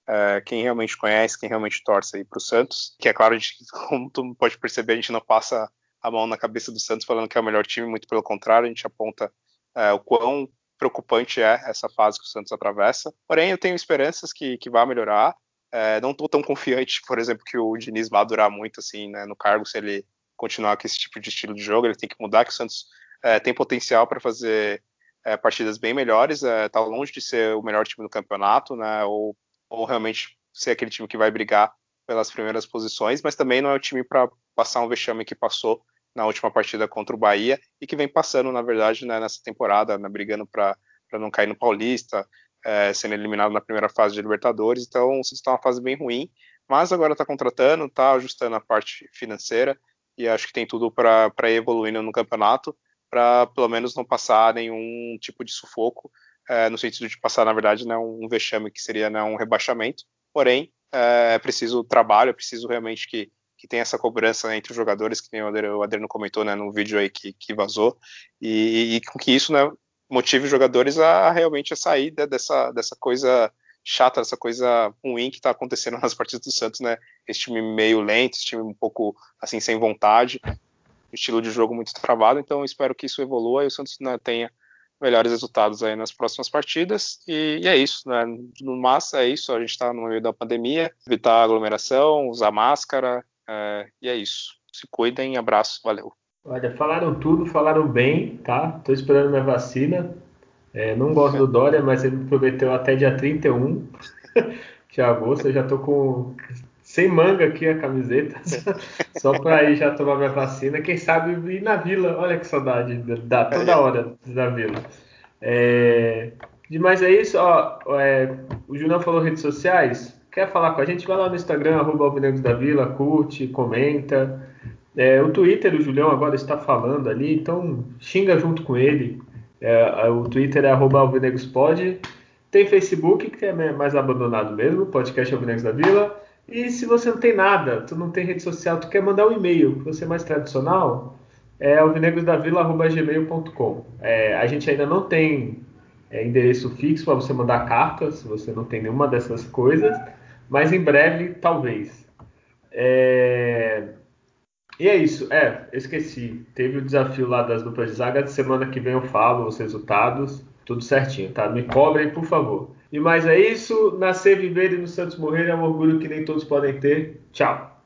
é, quem realmente conhece, quem realmente torce aí para o Santos. Que é claro, gente, como tu pode perceber, a gente não passa a mão na cabeça do Santos falando que é o melhor time, muito pelo contrário, a gente aponta é, o quão preocupante é essa fase que o Santos atravessa. Porém, eu tenho esperanças que, que vai melhorar. É, não estou tão confiante, por exemplo, que o Diniz vá durar muito assim né, no cargo se ele continuar com esse tipo de estilo de jogo. Ele tem que mudar, que o Santos é, tem potencial para fazer é, partidas bem melhores. Está longe de ser o melhor time do campeonato, né, ou, ou realmente ser aquele time que vai brigar pelas primeiras posições, mas também não é o time para passar um vexame que passou na última partida contra o Bahia e que vem passando, na verdade, né, nessa temporada, né, brigando para não cair no Paulista, é, sendo eliminado na primeira fase de Libertadores. Então, o Santos está uma fase bem ruim, mas agora está contratando, está ajustando a parte financeira e acho que tem tudo para ir evoluindo no campeonato, para pelo menos não passar nenhum tipo de sufoco, é, no sentido de passar, na verdade, né, um vexame que seria né, um rebaixamento. Porém, é preciso trabalho, é preciso realmente que que tem essa cobrança né, entre os jogadores, que nem o Adriano comentou né, no vídeo aí que, que vazou, e, e que isso né, motive os jogadores a, a realmente a sair dessa, dessa coisa chata, dessa coisa ruim que está acontecendo nas partidas do Santos, né? Esse time meio lento, esse time um pouco assim sem vontade, estilo de jogo muito travado. Então espero que isso evolua e o Santos né, tenha melhores resultados aí nas próximas partidas. E, e é isso, né? No massa é isso. A gente está no meio da pandemia, evitar aglomeração, usar máscara, é, e é isso. Se cuidem, abraço, valeu. Olha, falaram tudo, falaram bem, tá? Tô esperando minha vacina. É, não gosto do Dória, mas ele me prometeu até dia 31 de agosto. Eu já tô com sem manga aqui a camiseta, só para ir já tomar minha vacina. Quem sabe ir na vila, olha que saudade, dá toda hora da vila. É, mas é isso, ó, é, o Julião falou redes sociais. Quer falar com a gente? Vai lá no Instagram, arroba da Vila, curte, comenta. É, o Twitter, o Julião agora está falando ali, então xinga junto com ele. É, o Twitter é arroba alvinegrospod. Tem Facebook, que é mais abandonado mesmo, podcast Alvinegros da Vila. E se você não tem nada, tu não tem rede social, tu quer mandar um e-mail, que você é mais tradicional, é alvinegrosdavila.gmail.com. É, a gente ainda não tem é, endereço fixo para você mandar carta, se você não tem nenhuma dessas coisas mas em breve, talvez. É... E é isso. É, esqueci. Teve o desafio lá das duplas de zaga. Semana que vem eu falo os resultados. Tudo certinho, tá? Me cobrem, por favor. E mais é isso. Nascer, viver e no Santos morrer é um orgulho que nem todos podem ter. Tchau.